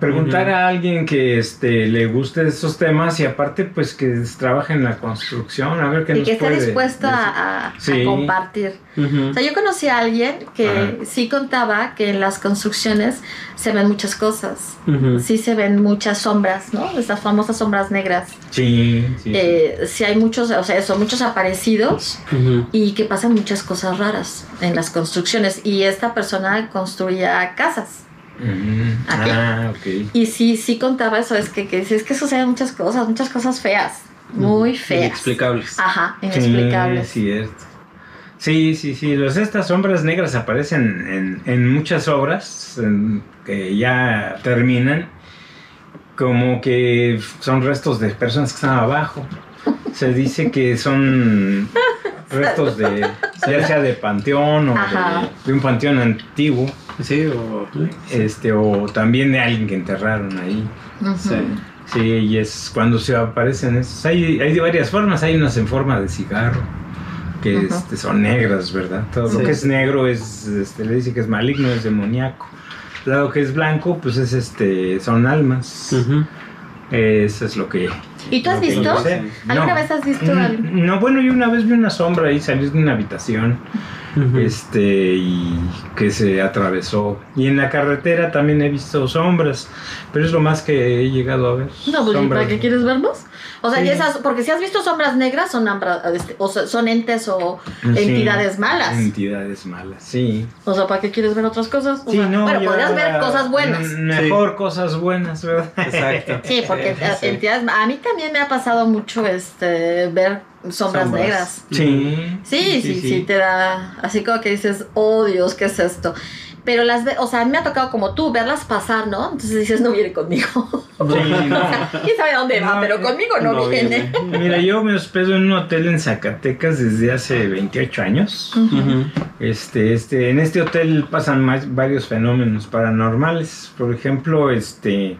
Preguntar a alguien que este, le guste estos temas y aparte pues que trabaje en la construcción, a ver qué Y nos que esté dispuesto a, compartir. O sea, yo conocí a alguien que sí contaba que en las construcciones se ven muchas cosas. Sí se ven muchas sombras, ¿no? Estas famosas sombras negras. Sí, sí. Eh, sí hay muchos, o sea, son muchos aparecidos y que pasan muchas cosas raras en las construcciones. Y esta persona construía casas. Ah, ok. Y sí, sí contaba eso, es que, que sí, es que suceden muchas cosas, muchas cosas feas, muy feas. Inexplicables. Ajá, Sí, inexplicables. cierto. Sí, sí, sí. Los, estas sombras negras aparecen en, en muchas obras en- que ya terminan. Como que son restos de personas que están abajo. Se dice que son restos de, ya sea de panteón o de un panteón antiguo, Sí, o. este, o también de alguien que enterraron ahí. Ujú. Sí. Sí, y es cuando se aparecen esos. Hay, hay de varias formas, hay unas en forma de cigarro, que este, son negras, ¿verdad? Todo lo que es negro es, este, le dice que es maligno, es demoníaco. Lo que es blanco, pues es este, son almas. Eso es lo que. ¿Y tú has visto? sé. ¿Alguna No. vez has visto Mm, algo? No, bueno, yo una vez vi una sombra ahí salir de una habitación este y que se atravesó y en la carretera también he visto sombras pero es lo más que he llegado a ver No, pues ¿y Sombras. ¿para qué quieres verlos? O sea, Sí. y esas, porque si has visto sombras negras, son, ambra- este, o sea, son entes o Sí. entidades malas. entidades malas sí O sea, ¿para qué quieres ver otras cosas? O sí sea, no bueno, podrías ver cosas buenas. mejor cosas buenas verdad Exacto. Sí, porque entidades. A mí también me ha pasado mucho este ver sombras, Sombras. negras. sí Sí, sí, sí, te da así como que dices, oh Dios, ¿qué es esto? Pero las ve, o sea, me ha tocado como tú verlas pasar, ¿no? Entonces dices, no viene conmigo. Sí, no. ¿Quién sabe a dónde va? No, pero conmigo no, no viene. viene. Mira, yo me hospedo en un hotel en Zacatecas desde hace 28 años. Este, este, en este hotel pasan más, varios fenómenos paranormales. Por ejemplo, este,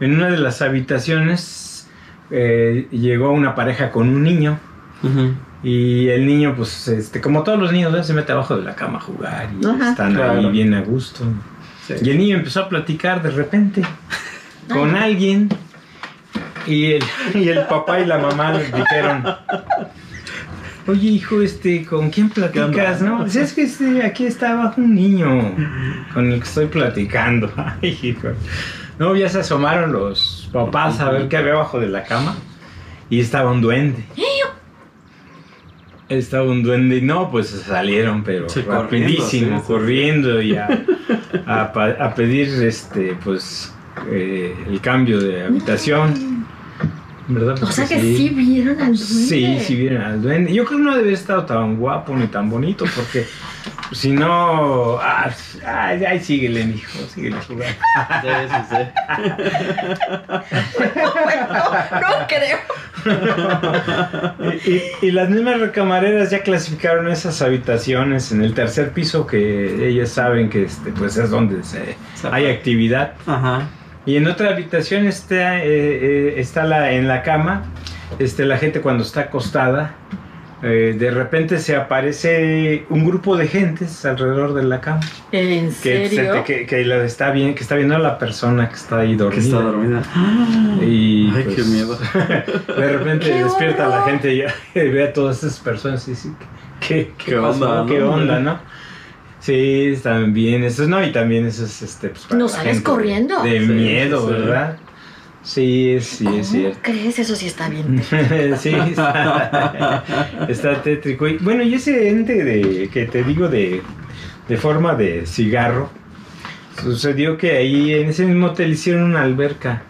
en una de las habitaciones eh, llegó una pareja con un niño Ujú. Y el niño, pues, este, como todos los niños, se mete abajo de la cama a jugar y Ajá. están ahí bien a gusto. Sí. Y el niño empezó a platicar de repente con Ay. alguien y el, y el papá y la mamá le dijeron, oye hijo, este, ¿con quién platicas? No, Dice, es que este, aquí está abajo un niño con el que estoy platicando. Ay, hijo. No, ya se asomaron los papás a ver qué había abajo de la cama y estaba un duende. Estaba un duende y no, pues salieron, pero Sí, rapidísimo, corriendo, sí, y a, a a pedir este, pues, eh, el cambio de habitación. ¿Verdad? O sea que sí, vieron al duende. Sí, sí vieron al duende. Yo creo que no debe estado tan guapo ni tan bonito, porque si no. Ah, ay, ay, síguele, mijo, síguele jugando. Sí, sí, sí. Bueno, no creo. Y, y- y las mismas recamareras ya clasificaron esas habitaciones en el tercer piso que ellas saben que este, pues es donde se, hay actividad. Ajá. Y en otra habitación está, eh, eh, está la, en la cama, este, la gente cuando está acostada, eh, de repente se aparece un grupo de gentes alrededor de la cama. ¿En Que, se- serio? que, que la está bien, que está viendo a la persona que está ahí Que dormida. está dormida. Y, Ay, pues, qué miedo. De repente ¡Qué despierta la gente y, y ve a todas esas personas y dice, ¿qué, qué, ¿Qué pasó? onda, ¿Qué no? onda, no? Sí, también, eso no, y también eso es este, pues, para ¿No sales gente corriendo? De Sí, miedo, sí, sí. ¿verdad? Sí, sí, ¿Cómo es cierto. crees? Eso sí está bien. sí, está, está tétrico. Y, bueno, y ese ente de, que te digo de, de forma de cigarro, sucedió que ahí en ese mismo hotel hicieron una alberca,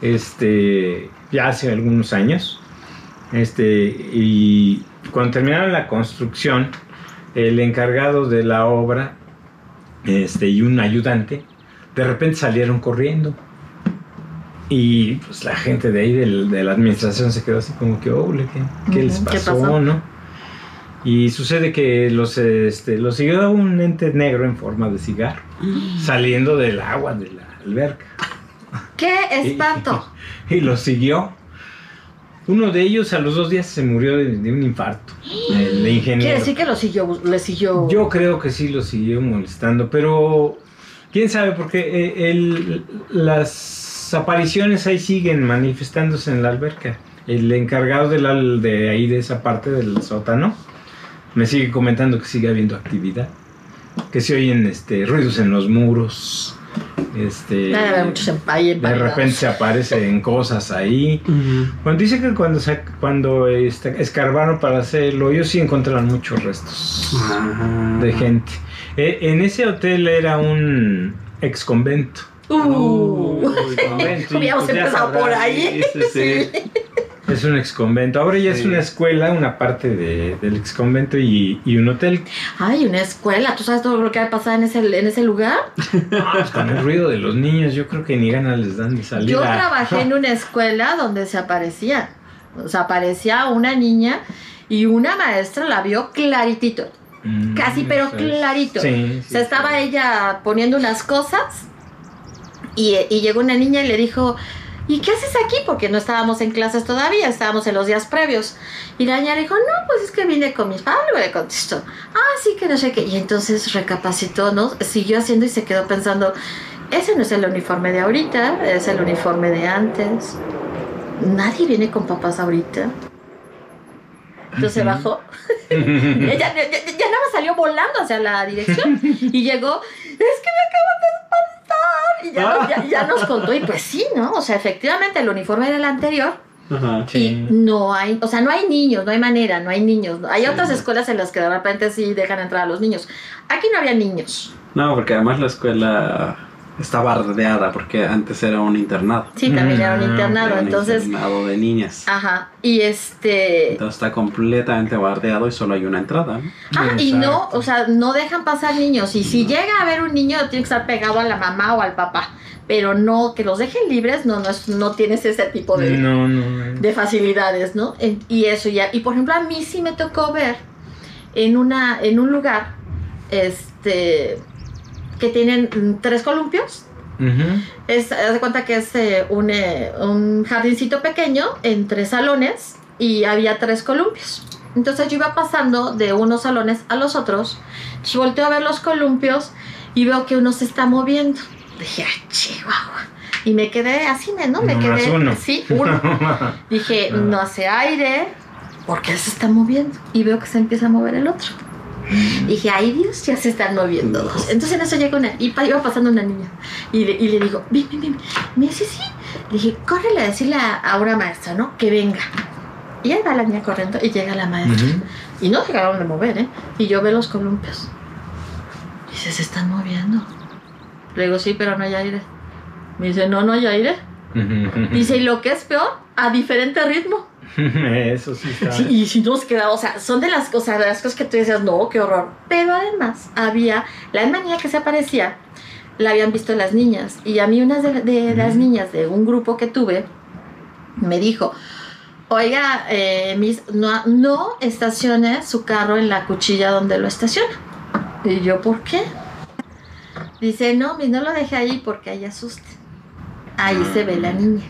este, ya hace algunos años, este, y cuando terminaron la construcción, el encargado de la obra, este, y un ayudante, de repente salieron corriendo. Y pues la gente de ahí del- de la administración se quedó así como que, oh, ¿qué, qué les Ujú, ¿qué pasó, no? Y sucede que los, este, los siguió un ente negro en forma de cigarro, saliendo del agua de la alberca. ¡Qué espanto! Y los siguió. Uno de ellos a los dos días se murió de, de un infarto. El ingeniero. Quiere decir que lo siguió, le siguió. Yo creo que sí lo siguió molestando, pero quién sabe, porque eh, el- las apariciones ahí siguen manifestándose en la alberca. El encargado de, la, de ahí, de esa parte del sótano, me sigue comentando que sigue habiendo actividad, que se oyen este, ruidos en los muros. Este, ahí de repente se aparecen cosas ahí. Ujú. Cuando dice que cuando, se, cuando este, escarbaron para hacerlo, ellos sí encontraron muchos restos Ajá. de gente. Eh, en ese hotel era un ex convento. Uh, Uy, no. Hubiéramos Pues empezado sabrás, por ahí. Sí, sí, sí. Es un ex convento. Ahora ya es una escuela, una parte de- del ex convento y, y un hotel. Ay, una escuela. ¿Tú sabes todo lo que va a pasar en ese, en ese lugar? Ah, pues con el ruido de los niños, yo creo que ni ganas les dan de salir. Yo a- trabajé en una escuela donde se aparecía. O sea, aparecía una niña y una maestra la vio claritito. Mm, Casi, pero es. clarito. Sí, sí, Se estaba sí. ella poniendo unas cosas y, y llegó una niña y le dijo, ¿y qué haces aquí? Porque no estábamos en clases todavía, estábamos en los días previos. Y la niña le dijo, no, pues es que vine con mis padres, le contestó. Ah, sí, que no sé qué. Y entonces recapacitó, ¿no? Siguió haciendo y se quedó pensando, ese no es el uniforme de ahorita, es el uniforme de antes. Nadie viene con papás ahorita. Entonces bajó. Ella ya, ya- ya nada más salió volando hacia la dirección y llegó, es que me acaban de. Y ya, nos- ya- ya nos contó, y pues sí, ¿no? O sea, efectivamente el uniforme era el anterior Ajá. Sí. y no hay, o sea, no hay niños, no hay manera, no hay niños. Hay Sí. otras escuelas en las que de repente sí dejan entrar a los niños. Aquí no había niños. No, porque además la escuela Está bardeada porque antes era un internado. Sí, también era un Mm, internado. Era un Entonces, internado de niñas. ajá. Y este. Entonces está completamente bardeado y solo hay una entrada. Ah, y no, o sea, no dejan pasar niños. Y si llega a haber un niño, tiene que estar pegado a la mamá o al papá. Pero no, que los dejen libres, no, no, es- no tienes ese tipo de, No, no. no. de facilidades, ¿no? En- y eso ya. Y por ejemplo, a mí sí me tocó ver en una, en un lugar, este, que tienen mm, tres columpios. Es, haz de cuenta que es eh, un, eh, un jardincito pequeño en tres salones y había tres columpios. Entonces yo iba pasando de unos salones a los otros, volteo a ver los columpios y veo que uno se está moviendo. Dije, ah, chihuahua. Y me quedé así, ¿no? Me quedé. uno. Sí, uno. Dije, no hace aire, porque se está moviendo. Y veo que se empieza a mover el otro. Dije, ay Dios, ya se están moviendo dos. Entonces en eso llega una, y iba pasando una niña. Y le, y le digo, ven, ven, ven. Me dice, sí. Le dije, córrele a decirle a, a una maestra, ¿no? Que venga. Y ahí va la niña corriendo y llega la maestra. Y no se acabaron de mover, ¿eh? Y yo veo los columpios. Dice, se están moviendo. Le digo, sí, pero no hay aire. Me dice, no, no hay aire. Dice, y lo que es peor, a diferente ritmo. Eso sí está. Sí, y si nos quedamos, o sea, son de las cosas, de las cosas que tú decías, no, qué horror. Pero además había la niña que se aparecía, la habían visto las niñas. Y a mí una de, de las Ujú. niñas de un grupo que tuve me dijo, oiga, eh, Miss, no, no estacione su carro en la cuchilla donde lo estaciona. Y yo, ¿por qué? Dice, no, Miss, no lo deje ahí porque ahí asuste. Ahí se ve la niña.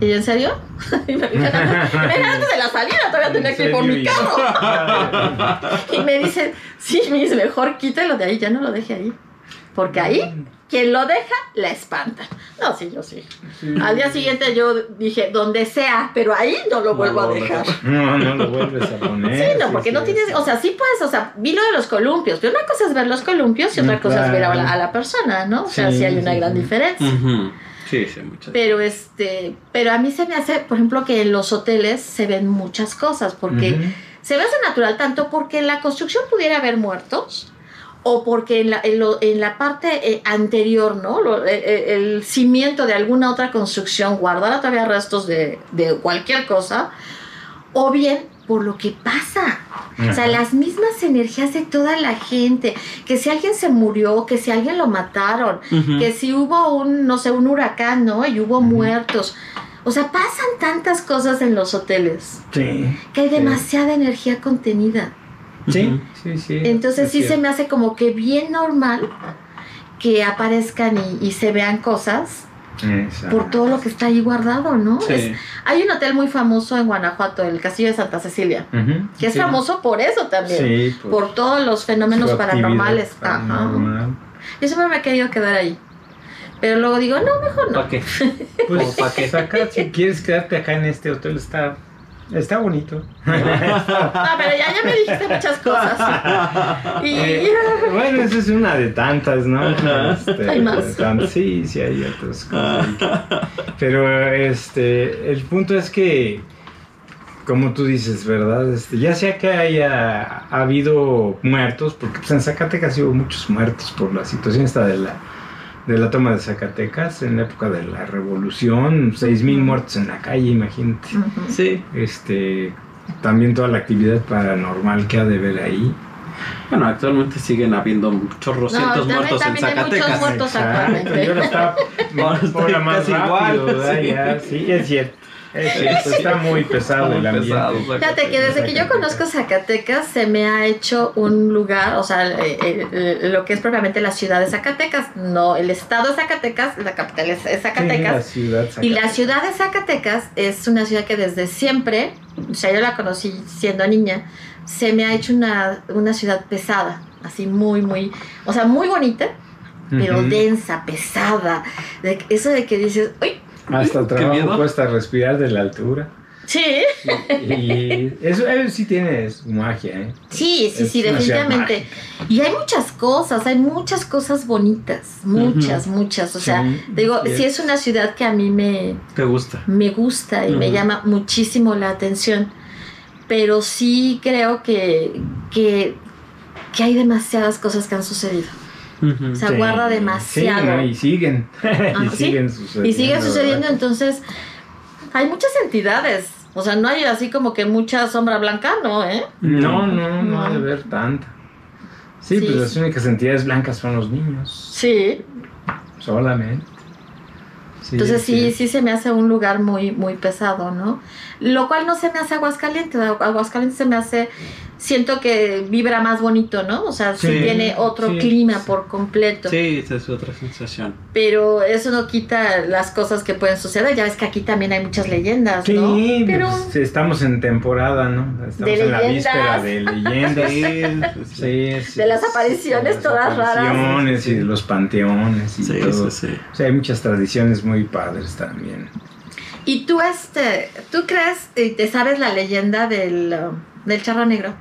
¿Y yo, en serio? Y me dijeron, "Era antes de la salida, todavía tenía que ir por mi carro. Y me dicen, sí, dice, mejor quítelo de ahí, ya no lo deje ahí. Porque ahí, quien lo deja, la espanta. No, sí, yo sí. Sí. Al día siguiente yo dije, donde sea, pero ahí no lo No vuelvo a dejar. No, no lo vuelves a poner. Sí, no, porque no tienes, o sea, sí puedes, o sea, vi lo de los columpios, pero una cosa es ver los columpios y otra Mm, cosa es ver a la, a la persona, ¿no? O sea, Sí, sí hay una sí, gran sí. diferencia. Ujú. Sí, sí, muchas. Pero este, pero a mí se me hace, por ejemplo, que en los hoteles se ven muchas cosas, porque se me hace natural tanto porque en la construcción pudiera haber muertos o porque en la, en lo- en la parte eh, anterior, ¿no? Lo- eh, eh, el cimiento de alguna otra construcción guardara todavía restos de, de cualquier cosa, o bien por lo que pasa. O sea, las mismas energías de toda la gente, que si alguien se murió, que si alguien lo mataron, que si hubo un, no sé, un huracán, ¿no? Y hubo muertos. O sea, pasan tantas cosas en los hoteles Sí. que hay Sí. demasiada energía contenida. Sí, sí, sí. Entonces es sí se me hace como que bien normal que aparezcan y, y se vean cosas Exacto. por todo lo que está ahí guardado, ¿no? Sí. Es- hay un hotel muy famoso en Guanajuato, el Castillo de Santa Cecilia, que es sí. famoso por eso también. Sí, Por todos los fenómenos paranormales. Ajá. paranormal. Yo siempre me he querido quedar ahí. Pero luego digo, no, mejor no. ¿Para qué? Pues, ¿Cómo pa' qué? acá, si quieres quedarte acá en este hotel, está, está bonito. No, pero ya, ya me dijiste muchas cosas. Y Eh, bueno, esa es una de tantas, ¿no? Este, Hay más. de tantas- sí, sí, hay otras cosas. Pero este, el punto es que, como tú dices, ¿verdad? Este, ya sea que haya habido muertos, porque pues, en Zacatecas hubo muchos muertos por la situación esta de la, de la toma de Zacatecas en la época de la revolución, seis mil muertos en la calle, imagínate. Sí. Este, también toda la actividad paranormal que ha de ver ahí. Bueno, actualmente siguen habiendo chorrocientos también- muertos en hay muchos Zacatecas. muertos. Exacto, actualmente. y ahora está Ahora está ahora más casi rápido, igual, ¿verdad? sí. Ya, sí, es cierto. Es cierto, está muy pesado Muy el ambiente. pesado, Fíjate que desde que yo conozco Zacatecas se me ha hecho un lugar, o sea, eh, eh, lo que es propiamente la ciudad de Zacatecas, no el estado de Zacatecas, la capital es, es Sí, la Zacatecas. ciudad Y la Zacatecas. ciudad de Zacatecas es una ciudad que desde siempre, o sea, yo la conocí siendo niña, se me ha hecho una, una ciudad pesada, así muy, muy, o sea, muy bonita, pero densa, pesada. De, eso de que dices, uy, Hasta Qué trabajo cuesta respirar de la altura. sí, Y eso, eso sí tiene su magia, ¿eh? sí, sí, Es sí, definitivamente. Y hay muchas cosas, hay muchas cosas bonitas, muchas, muchas. O sea, Sí, digo, sí sí es. una ciudad que a mí me, ¿Te gusta? me gusta y me llama muchísimo la atención. Pero sí creo que, que, que hay demasiadas cosas que han sucedido. Aguarda Sí, demasiado. sí, no, y siguen. Ah, y sí. siguen sucediendo. Y sucediendo, ¿verdad? entonces hay muchas entidades. O sea, no hay así como que mucha sombra blanca, ¿no? ¿Eh? No, no, no ha de No. haber tanta. Sí, pues las únicas entidades blancas son los niños. Sí. Solamente. Entonces sí, sí se me hace un lugar muy, muy pesado, ¿no? Lo cual no se me hace Aguascalientes. Aguascalientes se me hace, siento que vibra más bonito, ¿no? O sea, sí, Sí, tiene otro sí, clima sí. por completo. Sí, esa es otra sensación. Pero eso no quita las cosas que pueden suceder. Ya ves que aquí también hay muchas leyendas, Sí, ¿no? Pero pues, estamos en temporada, ¿no? Estamos De en la leyendas. víspera de leyendas. Sí, sí, Sí, sí, De las sí, apariciones las todas raras. apariciones y de los panteones y sí, todo. sí, sí. O sea, hay muchas tradiciones muy padres también. ¿Y tú, este, tú crees y te sabes la leyenda del, uh, del charro negro?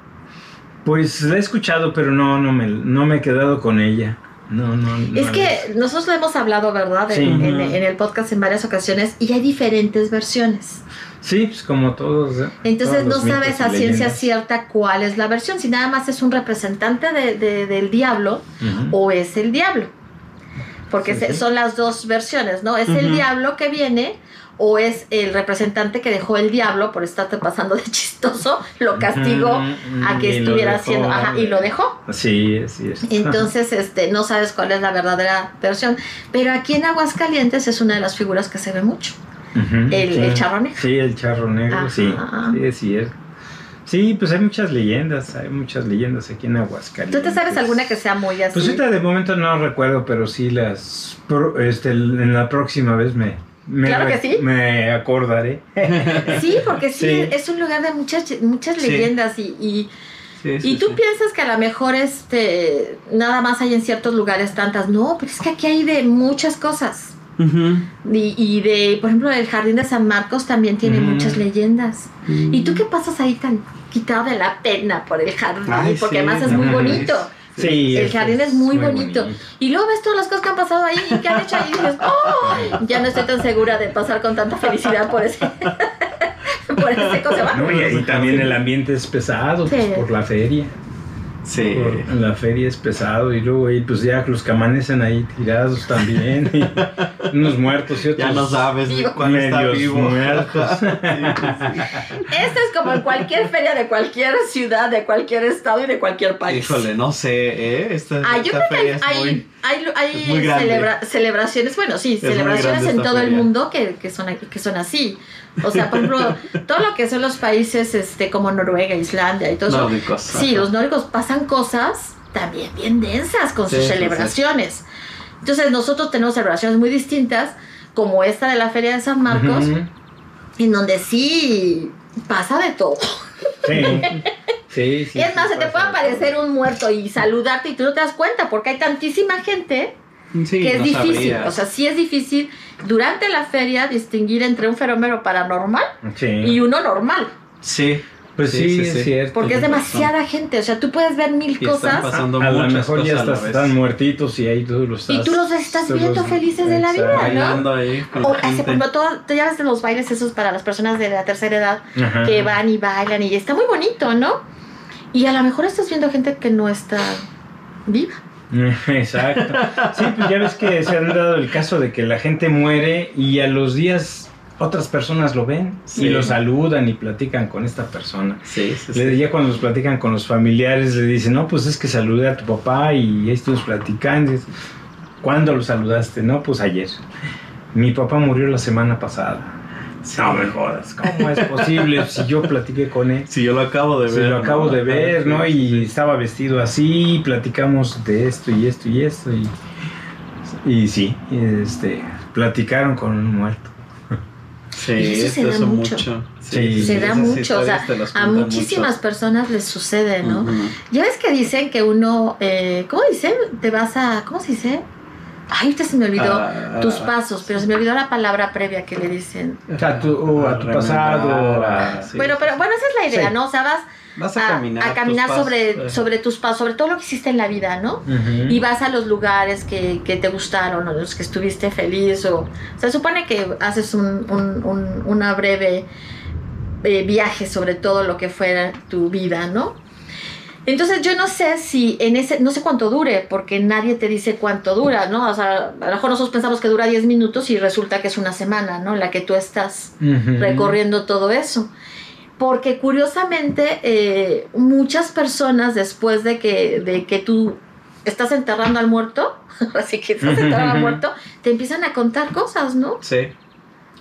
Pues la he escuchado, pero no, no me, no me he quedado con ella. No, no, no es que nosotros lo hemos hablado, ¿verdad? En, Sí. en- en el podcast en varias ocasiones y hay diferentes versiones. Sí, pues como todos. ¿eh? Entonces Todos no sabes a ciencia cierta cuál es la versión, si nada más es un representante de- de- del diablo o es el diablo. Porque Sí, se- sí. son las dos versiones, ¿no? Es el diablo que viene o es el representante que dejó el diablo por estarte pasando de chistoso, lo castigó Ujú, a que estuviera dejó, haciendo, ajá, y lo dejó. Sí, sí es. Entonces, este, no sabes cuál es la verdadera versión. Pero aquí en Aguascalientes es una de las figuras que se ve mucho. El- sí. el charro negro. Sí, el charro negro, sí. Ajá. Sí, es cierto. Sí, pues hay muchas leyendas, hay muchas leyendas aquí en Aguascalientes. ¿Tú te sabes alguna que sea muy así? Pues ahorita de momento no recuerdo, pero sí las... pro- este, en la próxima vez me... me Claro que sí. Me acordaré. Sí, porque sí, Sí. es un lugar de muchas, muchas Sí. leyendas y, y, Sí, sí, y tú sí. piensas que a lo mejor este nada más hay en ciertos lugares tantas. No, pero es que aquí hay de muchas cosas. Y, y de, por ejemplo, el Jardín de San Marcos también tiene muchas leyendas. ¿Y tú qué pasas ahí tan quitado de la pena por el jardín? Ay, porque sí, además es muy bonito. Sí. El es- jardín es muy bonito. Y luego ves todas las cosas que han pasado ahí y que han hecho ahí y dices, ¡oh! Ya no estoy tan segura de pasar con tanta felicidad por ese. por ese cosa. No, y, y también el ambiente es pesado, pues, por la feria. Sí. Por- la feria es pesado y luego ahí pues ya los que amanecen ahí tirados también. y unos muertos y otros Ya no sabes de Vivo. cuál está vivo. muertos. Esto es como en cualquier feria de cualquier ciudad, de cualquier estado y de cualquier país. Híjole, no sé, ¿eh? Esta, Ah, yo esta creo que hay, feria es hay, muy- hay, hay grande. celebra- celebraciones, bueno, sí, Es celebraciones en todo el feria. mundo que, que, son, que son así. O sea, por ejemplo, todo lo que son los países este, como Noruega, Islandia y todo eso. nórdicos. Sí, los nórdicos pasan cosas también bien densas con Sí, sus sí, sí. celebraciones. Entonces nosotros tenemos celebraciones muy distintas, como esta de la Feria de San Marcos, en donde sí pasa de todo. Sí. Sí, sí, es más, se te puede de aparecer un muerto y saludarte y tú no te das cuenta porque hay tantísima gente Sí, que es no difícil. O sea, sí es difícil durante la feria distinguir entre un fenómeno paranormal. Sí. y uno normal. sí. Pues sí, es cierto. Porque es demasiada gente. O sea, tú puedes ver mil Y están cosas pasando a lo muchas mejor ya cosas estás, están muertitos y ahí tú los estás. Y tú los estás tú viendo felices de la vida, Exacto. ¿no? Bailando ahí con O hace, ejemplo, todo, ya ves de los bailes esos para las personas de la tercera edad Ajá. que van y bailan y está muy bonito, ¿no? Y a lo mejor estás viendo gente que no está viva. Exacto. Sí, pues ya ves que se han dado el caso de que la gente muere y a los días otras personas lo ven Sí. y lo saludan y platican con esta persona. Sí, sí, sí. Ya cuando los platican con los familiares le dicen, no, pues es que saludé a tu papá y ahí estuvimos platicando. ¿Cuándo lo saludaste? No, pues ayer. Mi papá murió la semana pasada. No me jodas, ¿cómo es posible si yo platiqué con él? Si yo lo acabo de Si ver. lo acabo ¿no? de ver, ¿no? Y estaba vestido así, platicamos de esto y esto y esto y, y sí, este, platicaron con un muerto. Sí, Y eso es se da mucho. Sí, Se da mucho, o sea, a muchísimas mucho. personas les sucede, ¿no? Ya ves que dicen que uno, eh, ¿cómo dicen? Te vas a, ¿cómo se dice? Ay, ahorita se me olvidó Ah, tus pasos, pero se me olvidó la palabra previa que le dicen. O sea, tu- o a tu pasado, a- a- sí. Bueno, pero bueno, esa es la idea, Sí. ¿no? O sea, vas Vas a, a caminar. a caminar pasos, sobre, sobre tus pasos, sobre todo lo que hiciste en la vida, ¿no? Y vas a los lugares que, que te gustaron o los que estuviste feliz o... Se supone que haces un, un- un- una breve eh, viaje sobre todo lo que fuera tu vida, ¿no? Entonces yo no sé si en ese, no sé cuánto dure, porque nadie te dice cuánto dura, ¿no? O sea, a lo mejor nosotros pensamos que dura 10 minutos y resulta que es una semana, ¿no? La que tú estás recorriendo todo eso. Porque curiosamente eh, muchas personas después de que, de que tú estás enterrando al muerto, así que estás enterrando al muerto, te empiezan a contar cosas, ¿no? Sí.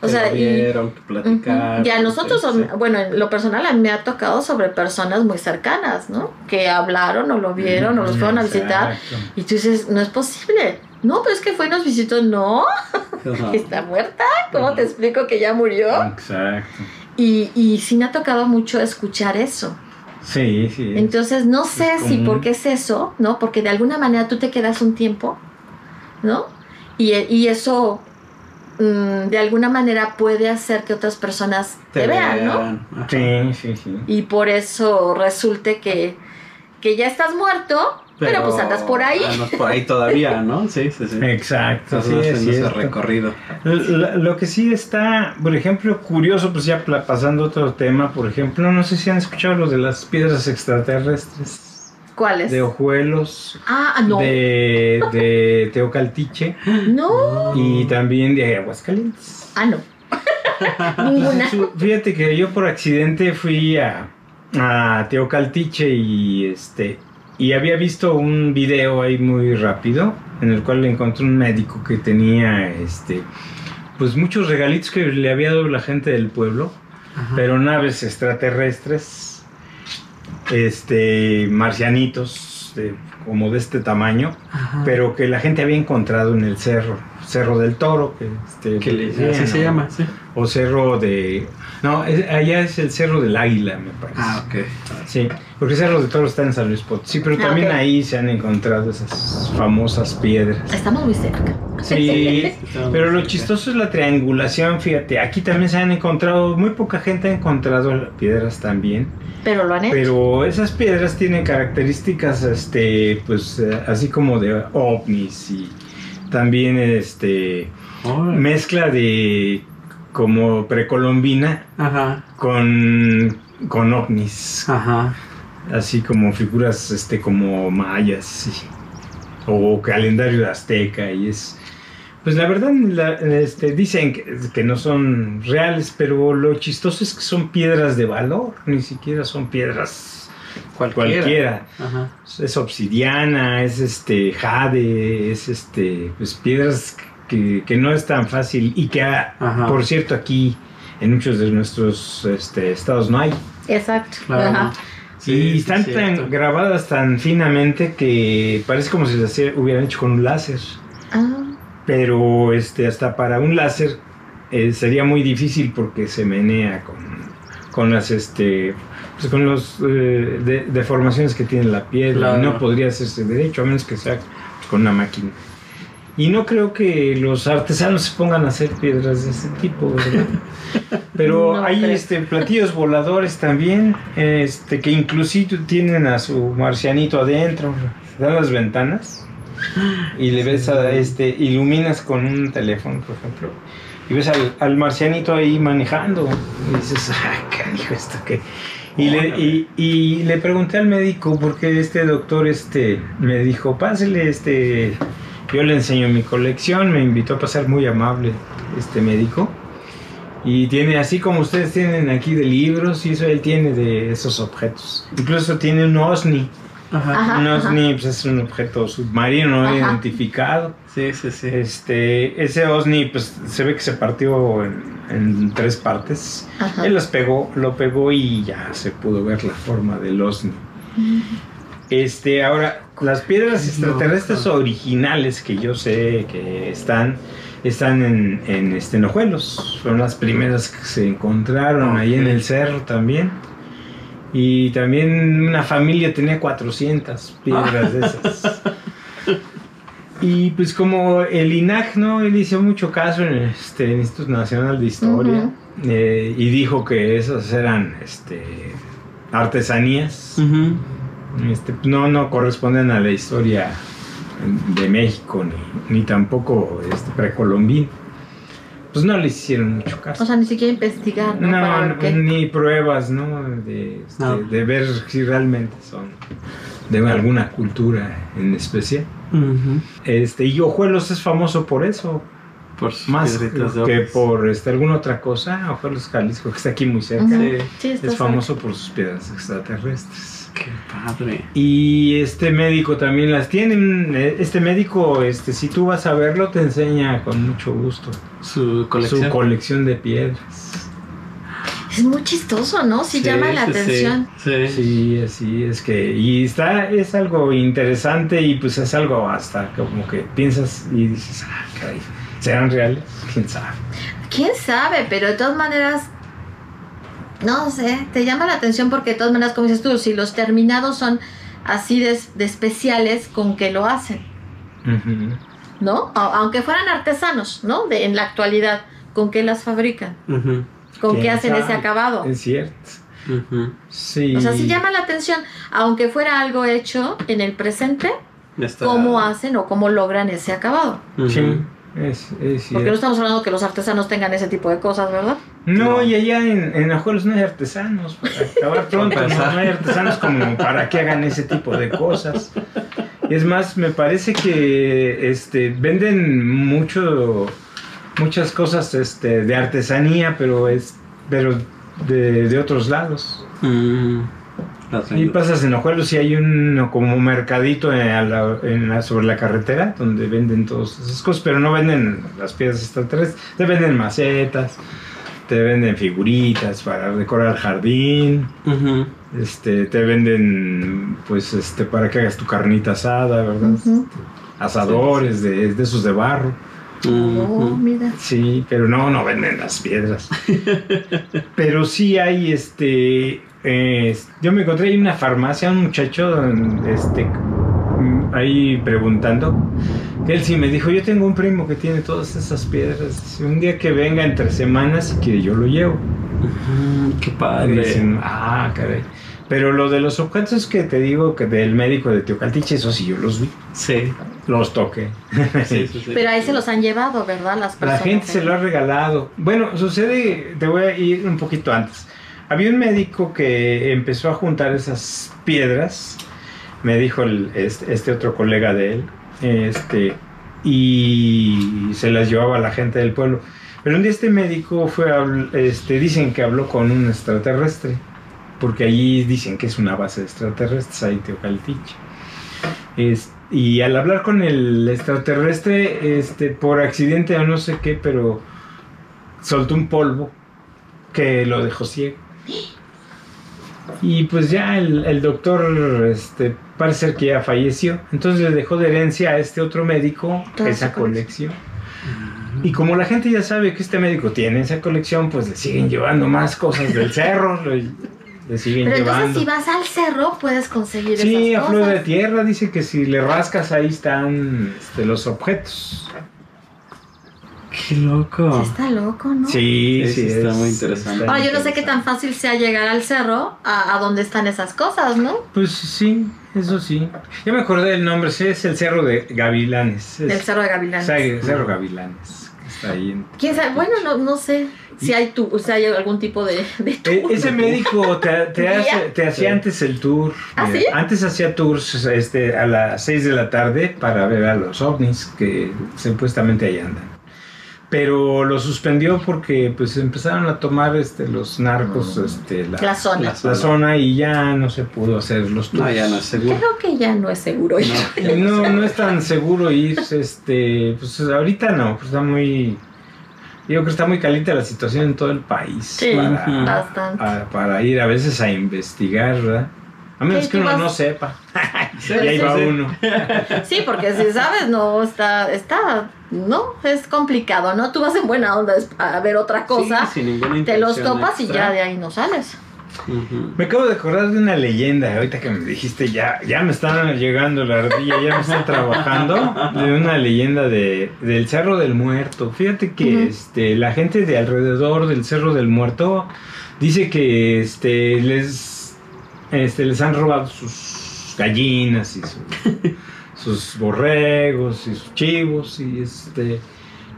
O Que sea, y- vieron, que platicaron. Ujú. Y a nosotros, sí, bueno, en lo personal a mí me ha tocado sobre personas muy cercanas, ¿no? Que hablaron o lo vieron o los fueron a visitar Exacto. y tú dices, no es posible. No, pero es que fue y nos visitó. No, está muerta. ¿Cómo te explico que ya murió? Exacto. Y, y sí me ha tocado mucho escuchar eso. Sí, sí. Entonces, no sé Es si por qué es eso, ¿no? Porque de alguna manera tú te quedas un tiempo, ¿no? Y, y eso mm, de alguna manera puede hacer que otras personas te, vean, ¿no? Ajá. Sí, sí, sí. Y por eso resulte que, que ya estás muerto, pero, pues andas por ahí. Andas por ahí todavía, ¿no? Sí, sí, sí. Exacto, Estás sí, es haciendo ese recorrido. Lo, lo que sí está, por ejemplo, curioso, pues ya pasando a otro tema, por ejemplo, no sé si han escuchado los de las piedras extraterrestres, ¿Cuáles? de Ojuelos, Ah, no. de, de Teocaltiche No. y también de Aguascalientes. Ah, no. Ninguna. Fíjate que yo por accidente fui a, a Teocaltiche y este y había visto un video ahí muy rápido en el cual encontré un médico que tenía este pues muchos regalitos que le había dado la gente del pueblo, Ajá. pero naves extraterrestres, este marcianitos de- como de este tamaño, Ajá. pero que la gente había encontrado en el cerro, Cerro del Toro, que este Que le- decían, así se llama, sí. o cerro de no es- allá es el cerro del águila me parece Ah, ok. sí porque el cerro de toro está en San Luis Potosí pero Ah, también ahí se han encontrado esas famosas piedras Estamos muy cerca. sí pero lo chistoso es la triangulación fíjate aquí también se han encontrado muy poca gente ha encontrado piedras también Pero lo han hecho. pero esas piedras tienen características este pues eh, así como de ovnis y también este mezcla de como precolombina Ajá. con, con ovnis, Ajá. así como figuras este como mayas y- o calendario azteca y es pues la verdad la- este, dicen que, que no son reales, pero lo chistoso es que son piedras de valor, ni siquiera son piedras Cualquiera. cualquiera. Ajá. Es obsidiana, es este jade, es este pues piedras que, que no es tan fácil y que ah, Ajá. por cierto aquí en muchos de nuestros este, estados no hay. Exacto. Claro. Ajá. Sí, y sí, están tan grabadas tan finamente que parece como si las hubieran hecho con un láser. Ah, Pero este hasta para un láser eh, sería muy difícil porque se menea con, con las este pues, con los eh, de- deformaciones que tiene la piel Claro. y no podría hacerse derecho a menos que sea pues, con una máquina. Y no creo que los artesanos se pongan a hacer piedras de ese tipo, ¿verdad? Pero No hay este platillos voladores también, este que inclusive tienen a su marcianito adentro, dan las ventanas y le ves a este iluminas con un teléfono, por ejemplo, y ves al, al marcianito ahí manejando y dices, ah, qué dijo esto que y le, y, y le pregunté al médico porque este doctor este me dijo, pásele este yo le enseño mi colección, me invitó a pasar muy amable este médico. Y tiene, así como ustedes tienen aquí de libros, y eso él tiene de esos objetos. Incluso tiene un OSNI. Ajá. Ajá. un OSNI pues, es un objeto submarino no Ajá. identificado. Sí, sí, sí. Este, ese OSNI pues se ve que se partió en, en tres partes. ajá. Él los pegó, lo pegó y ya se pudo ver la forma del OSNI. Este, ahora, las piedras extraterrestres No, originales que yo sé que están, están en, en este, en. Son las primeras que se encontraron ahí en el cerro también. Y también una familia tenía 400 piedras de esas. Y pues como el INAC, ¿no? Él hizo mucho caso en este el Instituto Nacional de Historia Ujú. eh, y dijo que esas eran este, artesanías Ujú. Este, no, no corresponden a la historia de México ni, ni tampoco este, precolombino. pues no les hicieron mucho O caso. sea, ni siquiera investigar, ¿no? No, qué. ni pruebas, ¿no? De, este, No. de ver si realmente son de alguna cultura en especial. Ujú. Este, y Ojuelos es famoso por eso, Por más que por este, alguna otra cosa. Ojuelos, Jalisco, que está aquí muy cerca, Ujú. Sí. Sí, es cerca. famoso por sus piedras extraterrestres. Qué padre. Y este médico también las tiene. eh, Este médico, este, si tú vas a verlo, te enseña con mucho gusto Su colección. su colección de piedras. Es muy chistoso, ¿no? Sí, Sí, llama la sí. atención. Sí. Sí, así es que. Y está, es algo interesante y pues es algo hasta como que piensas y dices, ah, caray, ¿serán reales? ¿Quién sabe? ¿Quién sabe? Pero de todas maneras, no sé, te llama la atención porque de todas maneras, como dices tú, si los terminados son así de, de especiales, ¿con qué lo hacen? ¿No? Aunque fueran artesanos, ¿no? De, en la actualidad, ¿con qué las fabrican? ¿Con qué ¿Quién hacen sabe? ese acabado? Es cierto. Sí. O sea, sí llama la atención, aunque fuera algo hecho en el presente, Está- cómo hacen o cómo logran ese acabado. Sí, es, es Porque no estamos hablando que los artesanos tengan ese tipo de cosas, ¿verdad? No, y allá en, en Ajuelos no hay artesanos. Para acabar pronto, no, no hay artesanos como para que hagan ese tipo de cosas. Y es más, me parece que este venden mucho muchas cosas este, de artesanía, pero es pero de, de otros lados. Mm. Vendo. pasas en Ojuelos y hay un como mercadito en a la- en la- sobre la carretera donde venden todas esas cosas, pero no venden las piezas extraterrestres, te venden macetas, te venden figuritas para decorar el jardín, este, te venden pues este para que hagas tu carnita asada, ¿verdad? Ujú. Asadores de, de esos de barro. Oh, mira. Sí, pero no, no venden las piedras. pero sí hay, este, eh, yo me encontré en una farmacia, un muchacho, este, ahí preguntando, que él sí me dijo, yo tengo un primo que tiene todas esas piedras, un día que venga entre semanas, si quiere yo lo llevo. Qué padre. dicen, ah, caray. Pero lo de los objetos que te digo que del médico de Teocaltiche, eso sí yo los vi, Sí. los toqué. Sí, sí, sí. Pero ahí se los han llevado, ¿verdad? Las La personas. gente se lo ha regalado. Bueno, sucede, te voy a ir un poquito antes. Había un médico que empezó a juntar esas piedras, me dijo este, este otro colega de él, este, y se las llevaba a la gente del pueblo. Pero un día este médico fue, a este, dicen que habló con un extraterrestre, porque allí dicen que es una base de extraterrestres, ahí y al hablar con el extraterrestre, este, por accidente o no sé qué, pero soltó un polvo que lo dejó ciego. Y pues ya el, el doctor, este, parece ser que ya falleció. Entonces le dejó de herencia a este otro médico esa colección. Y como la gente ya sabe que este médico tiene esa colección, pues le siguen llevando más cosas del cerro, le, le siguen Pero entonces si vas al cerro puedes conseguir Sí, a esas flor de tierra dice que si le rascas ahí están este, los objetos. Qué loco. Sí está loco, ¿no? Sí, Sí, está es- muy interesante. Ahora yo no sé qué tan fácil sea llegar al cerro a, a donde están esas cosas, ¿no? Pues sí, eso sí. Ya me acordé del nombre, sí, es el Cerro de Gavilanes. Es, El cerro de Gavilanes. Sí, el Cerro Gavilanes. Está ahí en- ¿Quién sabe? Bueno, no, no sé si hay tu, o sea, hay algún tipo de, de E- tour. Ese médico te, hace- te hacía Sí. antes el tour. ¿Ah, Mira, sí? Antes hacía tours este, a las 6 de la tarde para ver a los ovnis que supuestamente ahí andan. Pero lo suspendió porque pues empezaron a tomar este, los narcos este, la, La zona. La la zona y ya no se pudo hacer los tours. No, ya no es seguro. Creo que ya no es seguro. ir. No, no es tan seguro ir, este, pues ahorita no, pues está muy, digo que está muy caliente la situación en todo el país Sí, para, bastante. a- para ir a veces a investigar, ¿verdad? A menos Sí, que uno vas- no sepa. Sí, y ahí sí, va sí. uno. Sí, porque si sabes, no, está, está, no, es complicado, ¿no? Tú vas en buena onda a ver otra cosa, Sí, sin ninguna te los topas y ya de ahí no sales. Me acabo de acordar de una leyenda, ahorita que me dijiste, ya, ya me están llegando la ardilla, ya me están trabajando, de una leyenda de, del Cerro del Muerto. Fíjate que este, la gente de alrededor del Cerro del Muerto dice que este, les, este, les han robado sus gallinas y su- sus borregos y sus chivos y este...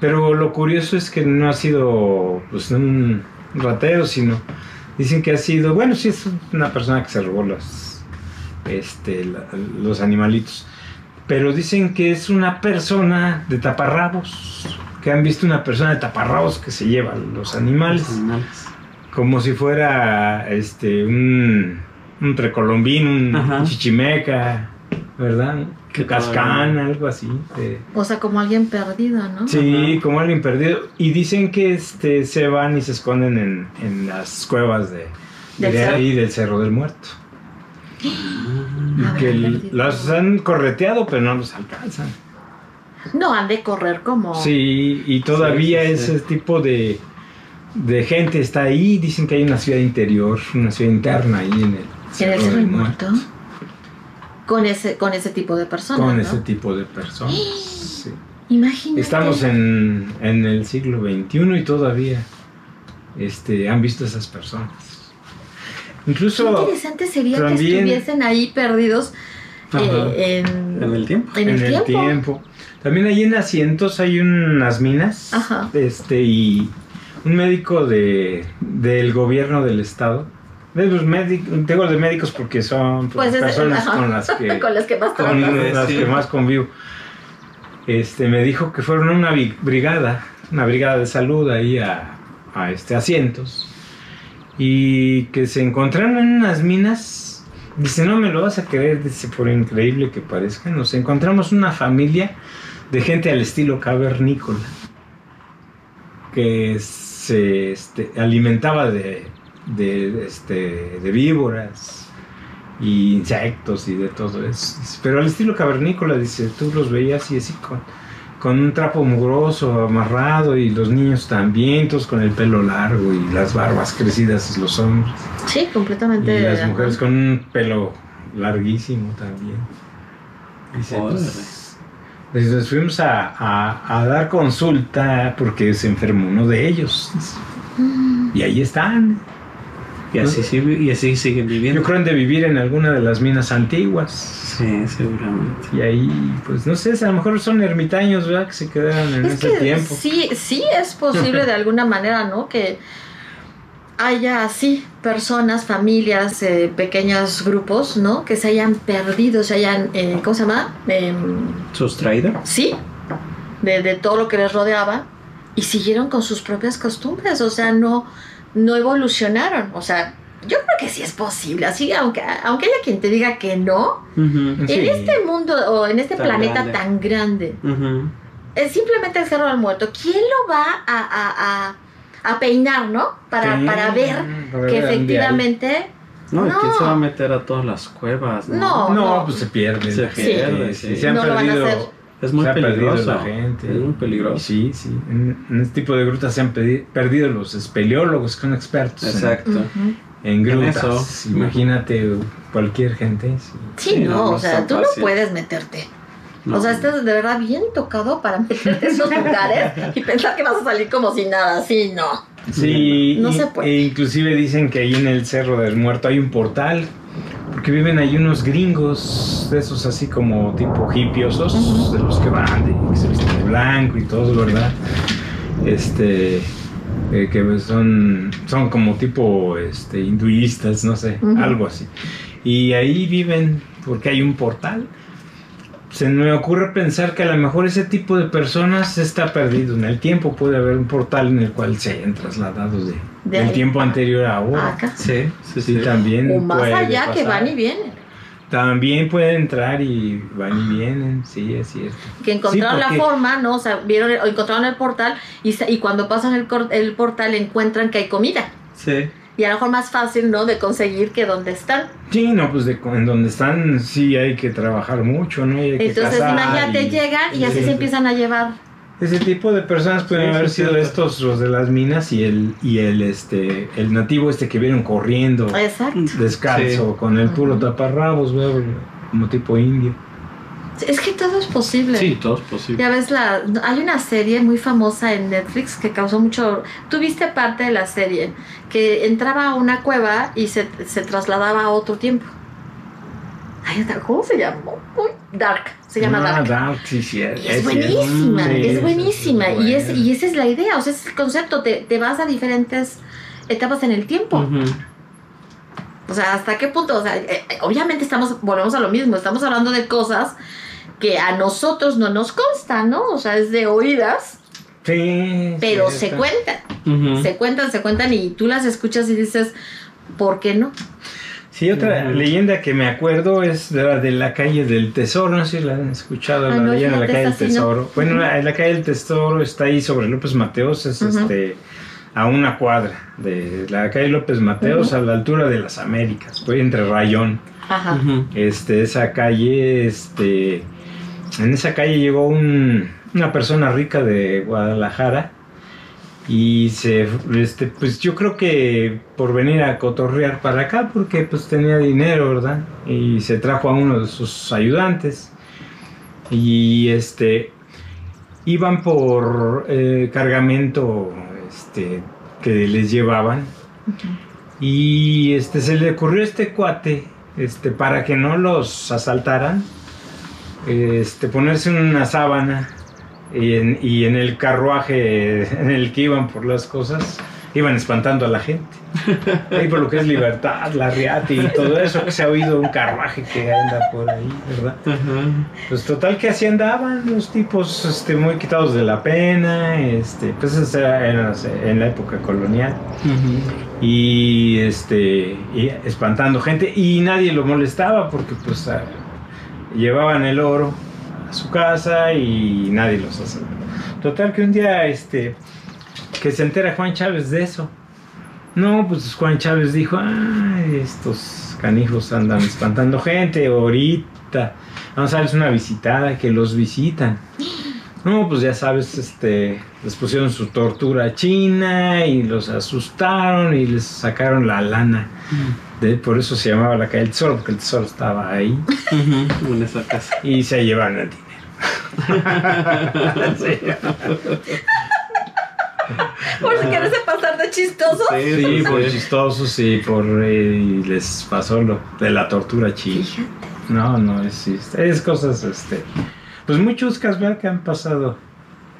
Pero lo curioso es que no ha sido pues, un ratero, sino dicen que ha sido, bueno, sí es una persona que se robó los, este, la- los animalitos. Pero dicen que es una persona de taparrabos, que han visto una persona de taparrabos que se lleva los animales, Los animales. como si fuera este un, un trecolombín, un Ajá. chichimeca, ¿verdad? Que Cascán, algo así. de- O sea, como alguien perdido, ¿no? Sí, Ajá. como alguien perdido. Y dicen que este, se van y se esconden en, en las cuevas de, Del de cerro. ahí del Cerro del Muerto. Y Habrá que el- las han correteado, pero no los alcanzan. No, han de correr como... Sí, y todavía Sí, sí, sí. ese tipo de, de gente está ahí. Dicen que hay una ciudad interior, una ciudad interna ahí en el en el Cerro Muerto. Con ese, con ese tipo de personas, Con ¿no? ese tipo de personas. sí. Imagínate. Estamos en, en el siglo XXI y todavía este, han visto esas personas. Qué Incluso interesante sería que estuviesen ahí perdidos eh, en, En el tiempo. en el en el tiempo. tiempo. También ahí en Asientos hay unas minas. Ajá. Este, y un médico de, del gobierno del estado. De los médicos, tengo de médicos porque son Pues es- personas con las que con las que más con las Sí. que más convivo. Este, me dijo que fueron a una brigada, una brigada de salud ahí a, a este, asientos y que se encontraron en unas minas. Dice, no me lo vas a creer, dice, por increíble que parezca, nos encontramos una familia de gente al estilo cavernícola que se este, alimentaba de, de, este, de víboras y insectos y de todo eso. Pero al estilo cavernícola, dice, tú los veías y así con, con un trapo mugroso amarrado y los niños también, todos con el pelo largo y las barbas crecidas los hombres. Sí, completamente. Y las mujeres con un pelo larguísimo también. Dice, pues, pues, nos fuimos a, a- a dar consulta porque se enfermó uno de ellos. Mm. Y ahí están. Y así, sí, y así siguen viviendo. Yo creo han de vivir en alguna de las minas antiguas. Sí, seguramente. Y ahí, pues no sé, a lo mejor son ermitaños, ¿verdad? Que se quedaron en Es ese que tiempo. sí, sí es posible de alguna manera, ¿no? Que haya así personas, familias, eh, pequeños grupos, ¿no? Que se hayan perdido, se hayan, eh, ¿cómo se llama? Em, ¿Sustraído? sí, de, de todo lo que les rodeaba y siguieron con sus propias costumbres, o sea, no, no evolucionaron, o sea, yo creo que sí es posible, así, aunque, aunque haya quien te diga que no, en este mundo o en este Tan planeta grande. tan grande, Ujú. es simplemente el cerro del muerto, ¿quién lo va a, a, a, a peinar, no? Para, Sí, para ver para que ver efectivamente, No, ¿y quién se va a meter a todas las cuevas? No. No, pues se pierde. Se pierde, sí, sí. se han No lo van a perdido. Es muy se ha perdido peligroso. la gente. Es muy peligroso. Sí, sí. En, en este tipo de grutas se han perdido los espeleólogos que son expertos en- Exacto. en, grutas. eso. Imagínate cualquier gente. sí. sí, Sí, no, no, o sea, tú no puedes meterte. No. O sea, estás de verdad bien tocado para meterte en esos lugares y pensar que vas a salir como si nada, así no. Sí, No y- se puede. e inclusive dicen que ahí en el Cerro del Muerto hay un portal, porque viven ahí unos gringos, de esos así como tipo hipiosos, de los que van, de, que se visten de blanco y todo, ¿verdad? Este, eh, que son, son como tipo este, hinduistas, no sé, algo así. Y ahí viven porque hay un portal. Se me ocurre pensar que a lo mejor ese tipo de personas está perdido en el tiempo. Puede haber un portal en el cual se hayan trasladado de, De del ahí tiempo a- anterior a ahora. Acá. Sí, sí, también. O más puede allá que van y vienen. También pueden entrar y van y vienen, sí, es cierto. Que encontraron Sí, porque- la forma, ¿no? O sea, vieron, o encontraron el portal y, cuando pasan el, cor- el portal encuentran que hay comida. Sí. Y a lo mejor más fácil, ¿no? De conseguir que donde están. Sí, no, pues de, en donde están sí hay que trabajar mucho, ¿no? Y hay Entonces, imagínate, y- llegan y así Sí. se empiezan a llevar. Ese tipo de personas pueden Sí, haber sí, sido cierto. estos los de las minas y el y el este el nativo este que vieron corriendo Exacto. descalzo Sí. con el puro taparrabos, veo, como tipo indio. Es que todo es posible. Sí, todo es posible. Ya ves, la, hay una serie muy famosa en Netflix que causó mucho... Tuviste parte de la serie, que entraba a una cueva y se, se trasladaba a otro tiempo. Ay, ¿Cómo se llamó? Uy, Dark. Se llama Ah, Dark. Dark, sí, sí. Y es buenísima, sí, es buenísima. y, es, y esa es la idea, o sea, ese es el concepto. Te, te vas a diferentes etapas en el tiempo. O sea, ¿hasta qué punto? O sea, eh, eh, obviamente estamos, volvemos a lo mismo, estamos hablando de cosas que a nosotros no nos constan, ¿no? O sea, es de oídas, Sí, pero sí, se cuentan, se cuentan, se cuentan y tú las escuchas y dices, ¿por qué no? Sí, otra leyenda que me acuerdo es de la de la calle del Tesoro, no sé si la han escuchado, Ah, la no, leyenda de la calle del. Tesoro. Bueno, la, la calle del Tesoro está ahí sobre López Mateos, es este a una cuadra de la calle López Mateos a la altura de las Américas, voy entre Rayón. Ajá. Este, esa calle, este, en esa calle llegó un- una persona rica de Guadalajara y se, este, pues yo creo que por venir a cotorrear para acá, porque pues tenía dinero, ¿verdad? Y se trajo a uno de sus ayudantes. Y este, iban por eh, cargamento, este, que les llevaban. Y este se le ocurrió a este cuate, este, para que no los asaltaran, este, ponerse una sábana y en, y en el carruaje en el que iban por las cosas, iban espantando a la gente. Ahí por lo que es libertad, la riata y todo eso, que se ha oído un carruaje que anda por ahí, ¿verdad? Ajá. Pues total que así andaban los tipos este, muy quitados de la pena, este, pues eso era en, en la época colonial Ujú. y este y espantando gente y nadie lo molestaba porque pues llevaban el oro a su casa y nadie los hacía. Total que un día este que se entera Juan Chávez de eso. No, pues Juan Chávez dijo, "Ay, estos canijos andan espantando gente ahorita. Vamos a darles una visitada que los visitan." No, pues ya sabes, este, les pusieron su tortura china y los asustaron y les sacaron la lana. De, por eso se llamaba la calle del tesoro, porque el tesoro estaba ahí Ujú. En esa casa. y se llevaron el dinero. Sí. Por si quieres pasar de chistoso. Sí, por chistosos y por eh, y les pasó lo de la tortura china. No, no, es, es cosas, este, pues muy chuscas, ¿verdad? Que han pasado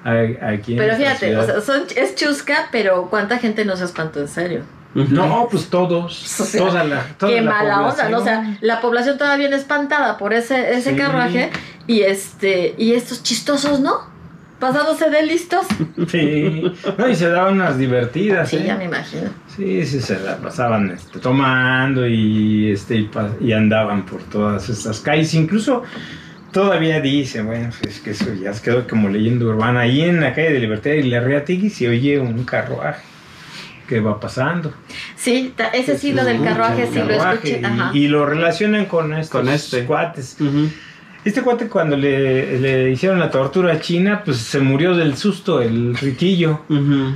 aquí en Pero fíjate, o sea, son, es chusca, pero ¿cuánta gente no se espantó en serio? No, pues todos, O sea, toda la, toda Qué la mala onda, ¿no? O sea, población. la población todavía viene espantada por ese, ese Sí. carruaje y este y estos chistosos, ¿no? Pasándose de listos. Sí, no, y se daban unas divertidas, Sí, ¿eh? ya me imagino. Sí, sí, se la pasaban este, tomando y, este, y, pa- y andaban por todas estas calles. Incluso todavía dice, bueno, pues es que eso ya se quedó como leyenda urbana. Ahí en la calle de Libertad y la Riatigui se oye un carruaje que va pasando. Sí, ese sí, lo del carruaje, sí lo escuché. Ajá. y, y lo relacionan con estos Con este. cuates. Este cuate cuando le, le hicieron la tortura a China, pues se murió del susto, el riquillo. Ujú.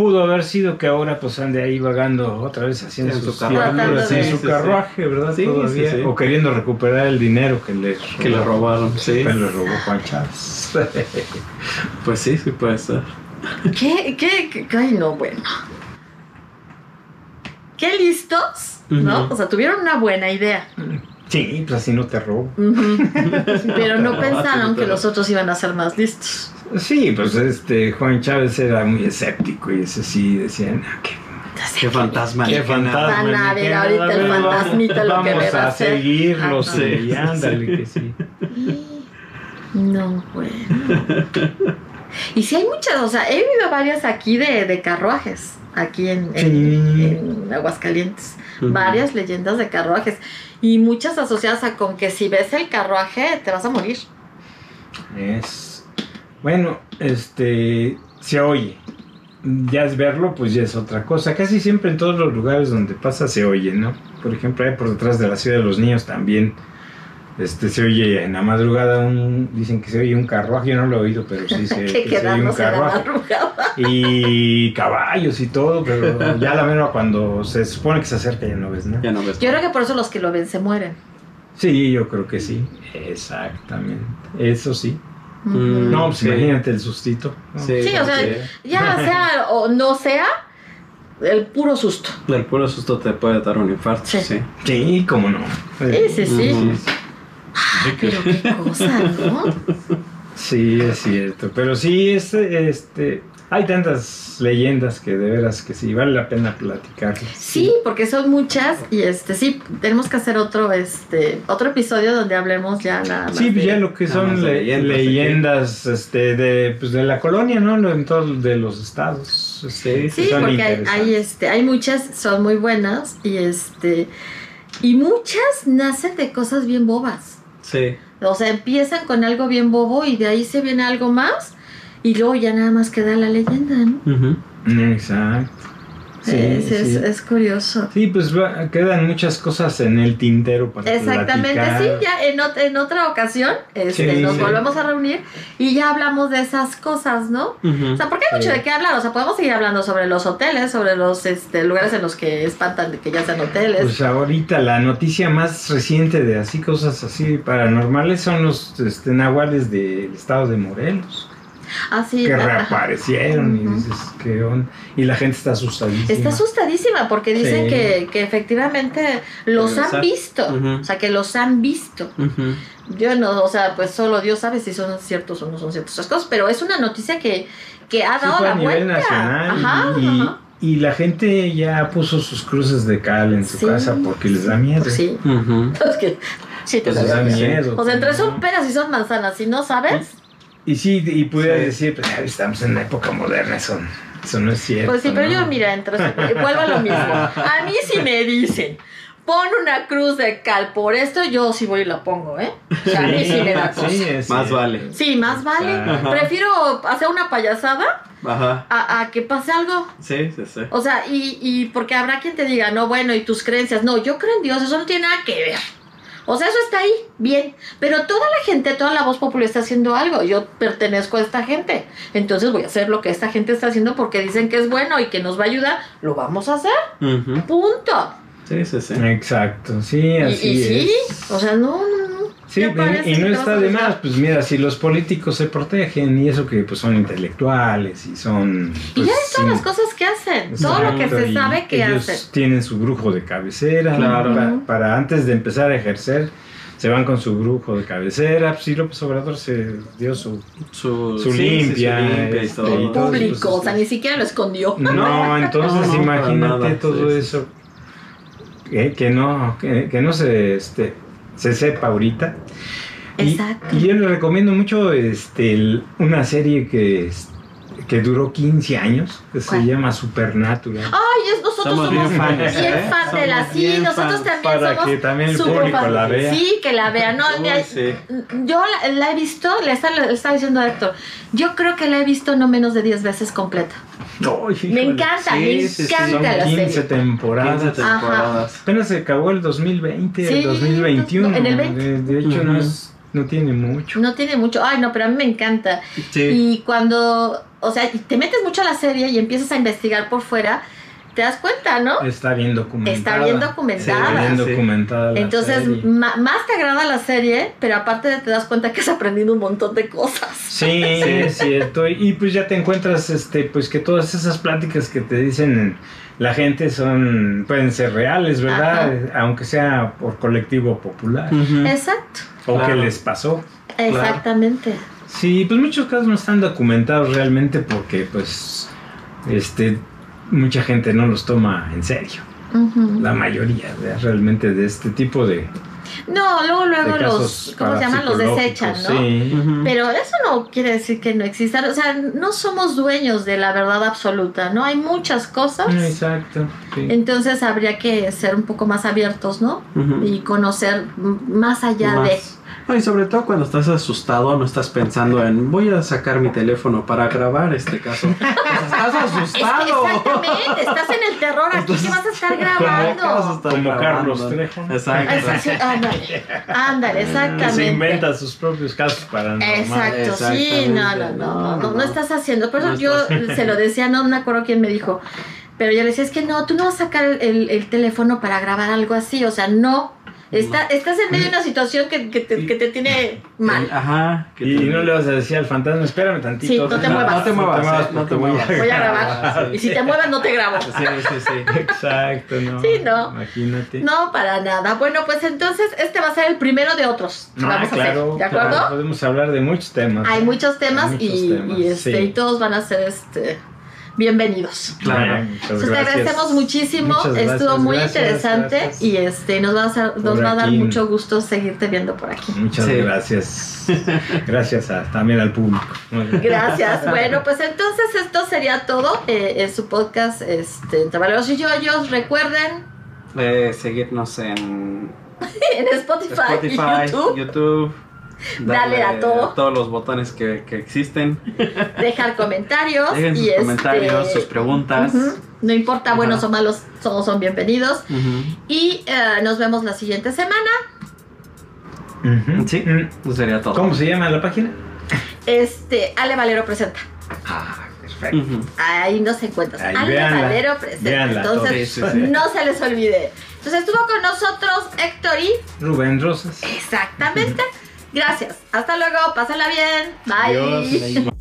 Pudo haber sido que ahora pues ande ahí vagando otra vez haciendo En su carruaje. su Sí, sí, carruaje, ¿verdad? Sí, Todavía. sí, sí. O queriendo recuperar el dinero que le Que le robaron, sí. Que le robó Juan Chávez. Pues sí, sí puede ser. ¿Qué, qué, qué? Ay, no, bueno. Qué listos, ¿no? O sea, tuvieron una buena idea. sí, pues así no te robo. Pero no No, pensaron que los otros iban a ser más listos. Sí, pues este Juan Chávez era muy escéptico y ese sí decían, ah, qué, Qué fantasma. qué fantasma. Van a ver ahorita el fantasmita lo que vamos va a a hacer. seguirlos Ajá. y Sí, ándale sí. que sí. No, bueno. Y sí hay muchas, o sea, he vivido varias aquí de, de carruajes, aquí en, en- Sí. en Aguascalientes. Varias leyendas de carruajes. Y muchas asociadas a con que si ves el carruaje te vas a morir. Es bueno, este se oye. Ya es verlo, pues ya es otra cosa. Casi siempre en todos los lugares donde pasa se oye, ¿no? Por ejemplo, ahí por detrás de la ciudad de los niños también. Este se oye en la madrugada un dicen que se oye un carruaje, yo no lo he oído, pero sí se, que que se oye un carruaje. Y caballos y todo, pero ya la mera cuando se supone que se acerca ya no ves nada. Ya no ves. Yo creo que por eso los que lo ven se mueren. Sí, yo creo que sí. Exactamente. Eso sí. Mm. No, pues Sí. imagínate el sustito. ¿no? Sí, Sí, o sea, sí. ya sea o no sea, el puro susto. Del puro susto te puede dar un infarto. Sí. Sí. Sí, cómo no. Sí, sí, sí. Ujú. Pero qué cosa, ¿no? Sí, es cierto. Pero sí, este, este, hay tantas leyendas que de veras que sí, vale la pena platicarlas. Sí, porque son muchas y este sí, tenemos que hacer otro este otro episodio donde hablemos ya nada más. Sí, pues de- ya lo que Nada son le- leyendas, leyendas, este, de, pues de la colonia, ¿no? Lo- En todos de los estados. este, Sí, son porque hay, hay, este, hay muchas, son muy buenas y este y muchas nacen de cosas bien bobas. Sí. O sea, empiezan con algo bien bobo y de ahí se viene algo más y luego ya nada más queda la leyenda, ¿no? Exacto. Sí, es, sí. es- es curioso. Sí, pues va- quedan muchas cosas en el tintero para Exactamente, platicar. sí, ya en, ot- en otra ocasión este, Sí, nos sí. volvemos a reunir y ya hablamos de esas cosas, ¿no? O sea, porque hay mucho Sí. de qué hablar, o sea, podemos seguir hablando sobre los hoteles, sobre los este, lugares en los que espantan de que ya sean hoteles. Pues ahorita la noticia más reciente de así cosas así paranormales son los este, nahuales del estado de Morelos Así, que reaparecieron y dices que y la gente está asustadísima. Está asustadísima porque dicen Sí. que, que efectivamente los Pero, han visto, o sea, que los han visto. Ujú. Yo no, o sea, pues solo Dios sabe si son ciertos o no son ciertas esas cosas, pero es una noticia que, que ha Sí, dado fue la a nivel vuelta. nacional Ajá, y, ajá. y la gente ya puso sus cruces de cal en su Sí. casa porque les da miedo. Sí. Ujú. Es que sí te Pues les da miedo. O sea, entre son peras y son manzanas, si no sabes, Y sí, y pudiera Sí. decir, pues "Ay, estamos en la época moderna, eso, eso no es cierto. pues sí, pero ¿no? yo, mira, entre vuelvo a lo mismo. A mí si me dicen, pon una cruz de cal por esto, yo sí voy y la pongo, ¿eh? O sea, a mí sí me da cosa. Sí, es Más vale. Sí, más vale. Exacto. Prefiero hacer una payasada Ajá. a, a que pase algo. Sí, sí, sí. O sea, y, y porque habrá quien te diga, no, bueno, y tus creencias. No, yo creo en Dios, eso no tiene nada que ver. O sea, eso está ahí, bien. Pero toda la gente, toda la voz popular está haciendo algo. Yo pertenezco a esta gente. Entonces voy a hacer lo que esta gente está haciendo porque dicen que es bueno y que nos va a ayudar. Lo vamos a hacer. Punto. Sí, sí, sí. Exacto, sí, así y sí, es. o sea, no, no. Sí, ¿Qué parece y, no está de más, pues mira, si los políticos se protegen y eso que pues son intelectuales y son... Y Pues, ya es todas las cosas que hacen. Todo lo que se sabe que ellos hacen. tienen su brujo de cabecera, Claro. pa- para, antes de empezar a ejercer, se van con su brujo de cabecera, pues sí, López Obrador se dio su... Su, Su sí, sí, limpia, su limpia y este, todo. y todo eso, público, pues, o sea, ni siquiera lo escondió. No, entonces No, no, para imagínate nada, todo sí, sí. eso que, que no que, que no se este se sepa ahorita. Exacto. y yo le recomiendo mucho este el- una serie que es- que duró 15 años que ¿Cuál? se llama Supernatural. Ay, es, nosotros Somos somos, bien fans, bien ¿eh? fan de la Somos sí, nosotros fans también para somos que también el público fans. la vea. Sí, que la vea. No, mira, sí. yo la, la he visto, le estaba, le estaba diciendo a Héctor, yo creo que la he visto no menos de 10 veces completa. Ay, Me encanta, Sí, me sí, sí, encanta Son la 15 serie. temporadas. 15 temporadas. Apenas se acabó el 2020, Sí, el 2021. no, en el 20. De, de hecho no Ujú. es no tiene mucho. No tiene mucho, ay no, pero a mí me encanta. Sí. Y cuando, o sea, y te metes mucho a la serie y empiezas a investigar por fuera, te das cuenta, ¿no? Está bien documentada. Está bien documentada. Está bien Sí. documentada. la Entonces, más te agrada la serie, pero aparte te das cuenta que has aprendido un montón de cosas. Sí, es cierto. Y pues ya te encuentras, este, pues que todas esas pláticas que te dicen la gente son, pueden ser reales, ¿verdad? Aunque sea por colectivo popular. Exacto, O Claro. que les pasó. exactamente. Sí, pues muchos casos no están documentados realmente porque, pues, este, mucha gente no los toma en serio. La mayoría, realmente, de este tipo de, No, luego, luego los, ¿cómo se llaman? Los desechan, ¿no? Sí. Pero eso no quiere decir que no existan, o sea, no somos dueños de la verdad absoluta, ¿no? Hay muchas cosas. Exacto. sí. Entonces habría que ser un poco más abiertos, ¿no? Y conocer más allá Más. de... No, y sobre todo cuando estás asustado, no estás pensando en voy a sacar mi teléfono para grabar este caso. estás Es que asustado. exactamente, estás en el terror, aquí que vas a estar grabando. Como grabando. Carlos Trejo. Exacto. Sí, Ándale, ándale, se exactamente. inventa sus propios casos paranormales. Exacto, sí, no, no, no, no, no, no No. estás haciendo. Por eso No yo estás- se lo decía, no me acuerdo quién me dijo, pero yo le decía, es que no, tú no vas a sacar el, el teléfono para grabar algo así, o sea, no, Está, estás en medio de una situación que, que te, que te tiene mal. Ajá. que Y no le vas a decir al fantasma, espérame tantito. Sí, no te muevas. No te muevas, eh, no te voy a muevas. Voy a grabar. Y si te mueves, no te grabo. Sí, sí, sí. Exacto, no. Sí, no. Imagínate. No, para nada. Bueno, pues entonces este va a ser el primero de otros que Ah, vamos a claro, hacer. ¿De acuerdo? claro, podemos hablar de muchos temas. Hay muchos temas, Hay muchos y, temas, y, este, sí. y todos van a ser este, bienvenidos. Claro. Entonces te gracias. agradecemos muchísimo, estuvo muy gracias, interesante gracias. y este nos va a, hacer- nos Por va a dar aquí. mucho gusto seguirte viendo por aquí. Muchas Sí. gracias. Gracias a- también al público. Gracias. Bueno, pues entonces esto sería todo eh, en su podcast este, Entre Valeros y Yoyos. Recuerden Eh, seguirnos en en Spotify, Spotify, YouTube. Dale a todo. todos los botones que, que existen. dejar comentarios. Dejen sus y este, comentarios, sus preguntas. No importa, buenos o malos, todos son bienvenidos. Y eh, nos vemos la siguiente semana. Sí. Mm. Eso sería todo. ¿Cómo se llama la página? Este, Ale Valero presenta. Ah, perfecto. Ahí nos encuentras. Ahí, Ale véanla. Valero presenta. Véanla, Entonces, todos. Sí, sí, sí. no se les olvide. Entonces estuvo con nosotros Héctor y Rubén Rosas. exactamente. Gracias. Hasta luego. Pásenla bien. Bye. Adiós.